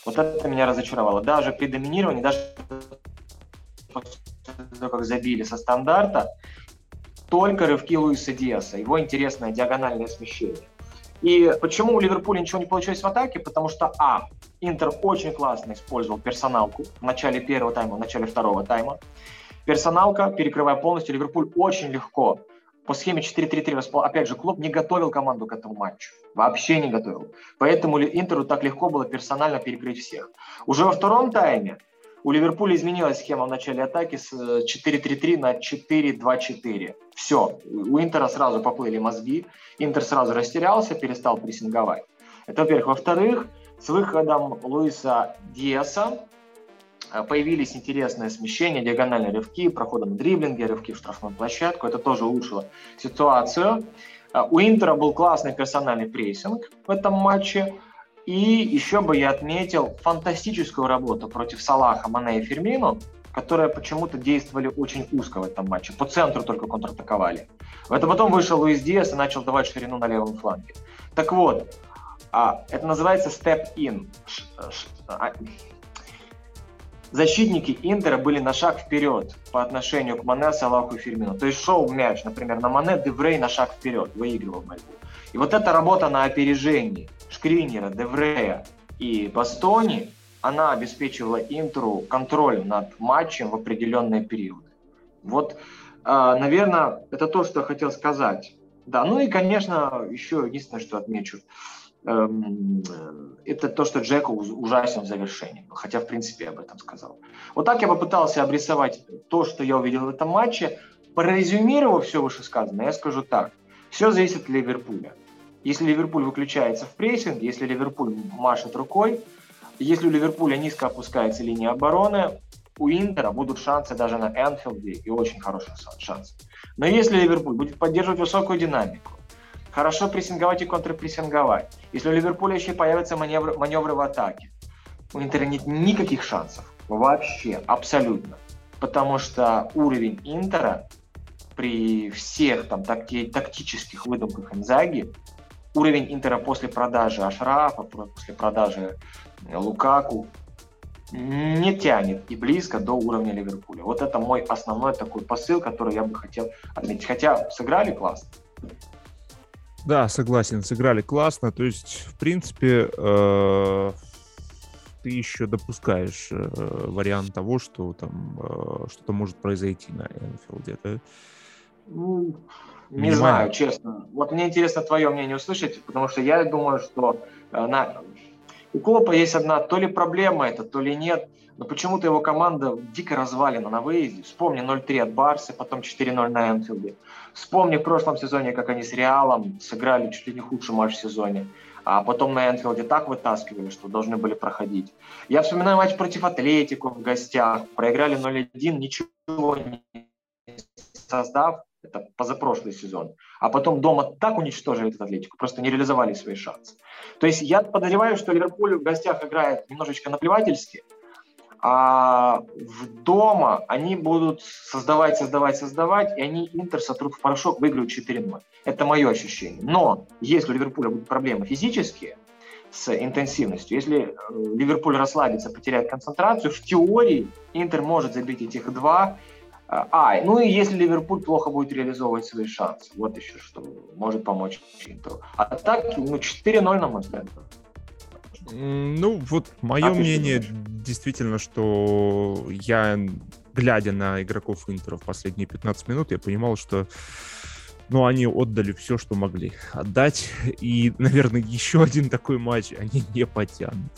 Вот это меня разочаровало. Даже при доминировании, даже того, как забили со стандарта, только рывки Луиса Диаса, его интересное диагональное смещение. И почему у Ливерпуля ничего не получилось в атаке? Потому что, а, Интер очень классно использовал персоналку в начале первого тайма, в начале второго тайма. Персоналка, перекрывая полностью, Ливерпуль очень легко по схеме 4-3-3, опять же, клуб не готовил команду к этому матчу. Вообще не готовил. Поэтому Интеру так легко было персонально перекрыть всех. Уже во втором тайме у Ливерпуля изменилась схема в начале атаки с 4-3-3 э, на 4-2-4. Все, у Интера сразу поплыли мозги, Интер сразу растерялся, перестал прессинговать. Это во-первых. Во-вторых, с выходом Луиса Диаса Э, появились интересные смещения, диагональные рывки, проходы на дриблинге, рывки в штрафную площадку. Это тоже улучшило ситуацию. Э, у Интера был классный персональный прессинг в этом матче. И еще бы я отметил фантастическую работу против Салаха, Мане и Фермину, которые почему-то действовали очень узко в этом матче. По центру только контратаковали. Это потом вышел Луис Диас и начал давать ширину на левом фланге. Так вот, а, это называется step-in защитники Интера были на шаг вперед по отношению к Мане, Салаху и Фермину. То есть шел мяч, например, на Мане, Деврей на шаг вперед, выигрывал борьбу. И вот эта работа на опережении Шкринера, Деврея и Бастони, она обеспечивала Интеру контроль над матчем в определенные периоды. Вот, а, наверное, это то, что я хотел сказать. Да, ну и, конечно, еще единственное, что отмечу – Эм, это то, что Джеку ужасен в завершении. Хотя, в принципе, я об этом сказал. Вот так я попытался обрисовать то, что я увидел в этом матче. Прорезюмировав все вышесказанное, я скажу так. Все зависит от Ливерпуля. Если Ливерпуль выключается в прессинг, если Ливерпуль машет рукой, если у Ливерпуля низко опускается линия обороны, у Интера будут шансы даже на Энфилде и очень хорошие шансы. Но если Ливерпуль будет поддерживать высокую динамику, хорошо прессинговать и контрпрессинговать. Если у Ливерпуля еще появятся маневры, маневры в атаке, у Интера нет никаких шансов. Вообще, абсолютно. Потому что уровень Интера при всех там такти, тактических выдумках Инзаги, уровень Интера после продажи Ашрафа, после продажи Лукаку, не тянет и близко до уровня Ливерпуля. Вот это мой основной такой посыл, который я бы хотел отметить. Хотя сыграли классно. Да, согласен, сыграли классно. То есть, в принципе, э, ты еще допускаешь э, вариант того, что там э, что-то может произойти на Энфилде. Да? Ну, не Понимаю. знаю, честно. Вот мне интересно твое мнение услышать, потому что я думаю, что э, на... у Клопа есть одна то ли проблема это, то ли нет – но почему-то его команда дико развалена на выезде. Вспомни 0-3 от Барса, потом 4-0 на Энфилде. Вспомни в прошлом сезоне, как они с Реалом сыграли чуть ли не худший матч в сезоне. А потом на Энфилде так вытаскивали, что должны были проходить. Я вспоминаю матч против Атлетику в гостях. Проиграли 0-1, ничего не создав. Это позапрошлый сезон. А потом дома так уничтожили этот Атлетику, просто не реализовали свои шансы. То есть я подозреваю, что Ливерпуль в гостях играет немножечко наплевательски, а в дома они будут создавать, создавать, создавать, и они Интер сотрут в порошок, выиграют 4-0. Это мое ощущение. Но если у Ливерпуля будут проблемы физические с интенсивностью, если э, Ливерпуль расслабится, потеряет концентрацию, в теории Интер может забить этих два. А, ну и если Ливерпуль плохо будет реализовывать свои шансы, вот еще что может помочь Интеру. А так, ну 4-0, на мой взгляд. Ну, вот мое а мнение действительно, что я, глядя на игроков Интера в последние 15 минут, я понимал, что но они отдали все, что могли отдать. И, наверное, еще один такой матч они не потянут.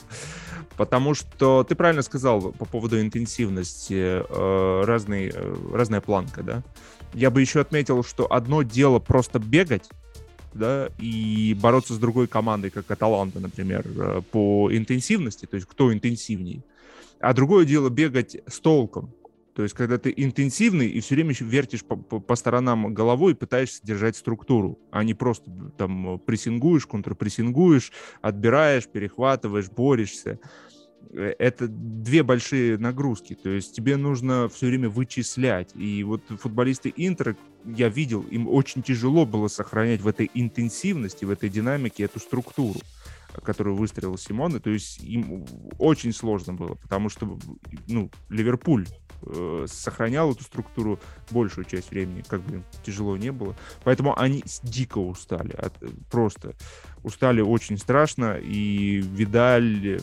Потому что ты правильно сказал по поводу интенсивности, э, разный, э, разная планка, да. Я бы еще отметил, что одно дело просто бегать, да, и бороться с другой командой, как Аталанта, например, э, по интенсивности, то есть кто интенсивней. А другое дело бегать с толком, то есть, когда ты интенсивный и все время вертишь по, по, по сторонам головой и пытаешься держать структуру, а не просто там прессингуешь, контрпрессингуешь, отбираешь, перехватываешь, борешься. Э, это две большие нагрузки. То есть тебе нужно все время вычислять. И вот футболисты Интера, я видел, им очень тяжело было сохранять в этой интенсивности, в этой динамике эту структуру которую выстроил Симоне, то есть им очень сложно было, потому что ну, Ливерпуль э, сохранял эту структуру большую часть времени, как бы тяжело не было. Поэтому они дико устали, от, просто устали очень страшно, и Видаль,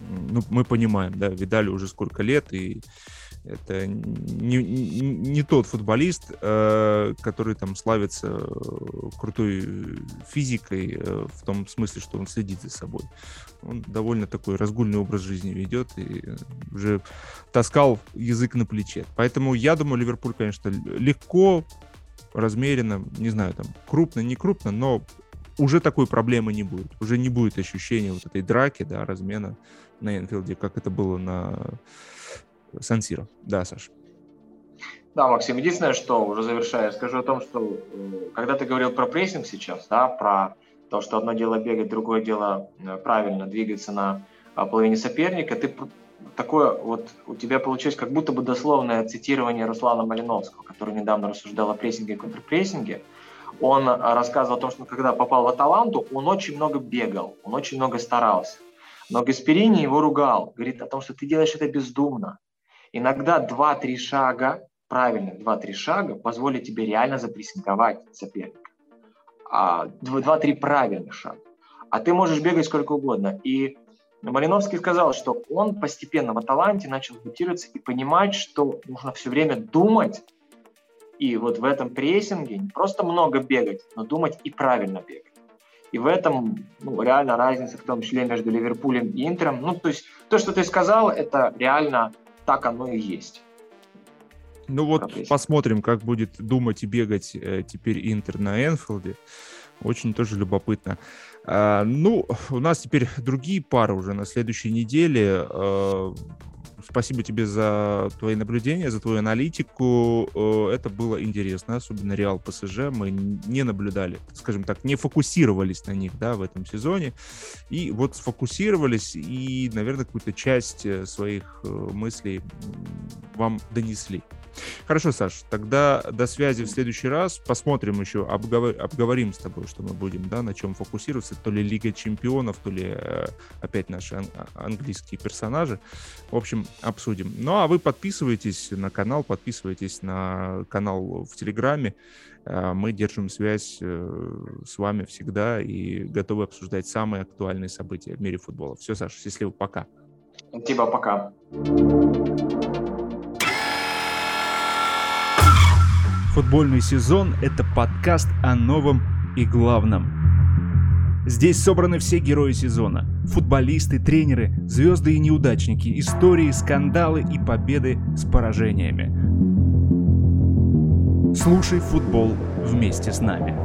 ну, мы понимаем, да, Видаль уже сколько лет, и это не, не, не тот футболист, э, который там славится э, крутой физикой, э, в том смысле, что он следит за собой. Он довольно такой разгульный образ жизни ведет и уже таскал язык на плече. Поэтому я думаю, Ливерпуль, конечно, легко, размеренно, не знаю, там, крупно, не крупно, но уже такой проблемы не будет. Уже не будет ощущения вот этой драки, да, размена на Энфилде, как это было на Сан-Сиро. Да, Саша. Да, Максим, единственное, что уже завершая, скажу о том, что э, когда ты говорил про прессинг сейчас, да, про то, что одно дело бегать, другое дело э, правильно двигаться на а, половине соперника, ты такое вот у тебя получилось как будто бы дословное цитирование Руслана Малиновского, который недавно рассуждал о прессинге и контрпрессинге. Он а, рассказывал о том, что когда попал в Аталанту, он очень много бегал, он очень много старался. Но Гасперини его ругал, говорит о том, что ты делаешь это бездумно, Иногда 2-3 шага, правильно, 2-3 шага позволят тебе реально запрессинговать соперника. А 2-3 правильных шага. А ты можешь бегать сколько угодно. И Малиновский сказал, что он постепенно в Аталанте начал адаптироваться и понимать, что нужно все время думать, и вот в этом прессинге не просто много бегать, но думать и правильно бегать. И в этом ну, реально разница, в том числе между Ливерпулем и Интером. Ну, то есть то, что ты сказал, это реально так оно и есть. Ну вот Профессия. посмотрим, как будет думать и бегать э, теперь Интер на Энфилде. Очень тоже любопытно. А, ну, у нас теперь другие пары уже на следующей неделе. А, спасибо тебе за твои наблюдения, за твою аналитику. А, это было интересно, особенно Реал ПСЖ. Мы не наблюдали, скажем так, не фокусировались на них да, в этом сезоне. И вот сфокусировались и, наверное, какую-то часть э, своих э, мыслей вам донесли. Хорошо, Саш, тогда до связи в следующий раз. Посмотрим еще, обговор, обговорим с тобой, что мы будем, да, на чем фокусироваться. То ли Лига Чемпионов, то ли э, опять наши ан- английские персонажи. В общем, обсудим. Ну, а вы подписывайтесь на канал, подписывайтесь на канал в Телеграме. Э, мы держим связь э, с вами всегда и готовы обсуждать самые актуальные события в мире футбола. Все, Саша, счастливо, пока. Спасибо, пока. Футбольный сезон – это подкаст о новом и главном. Здесь собраны все герои сезона. Футболисты, тренеры, звезды и неудачники, истории, скандалы и победы с поражениями. Слушай футбол вместе с нами.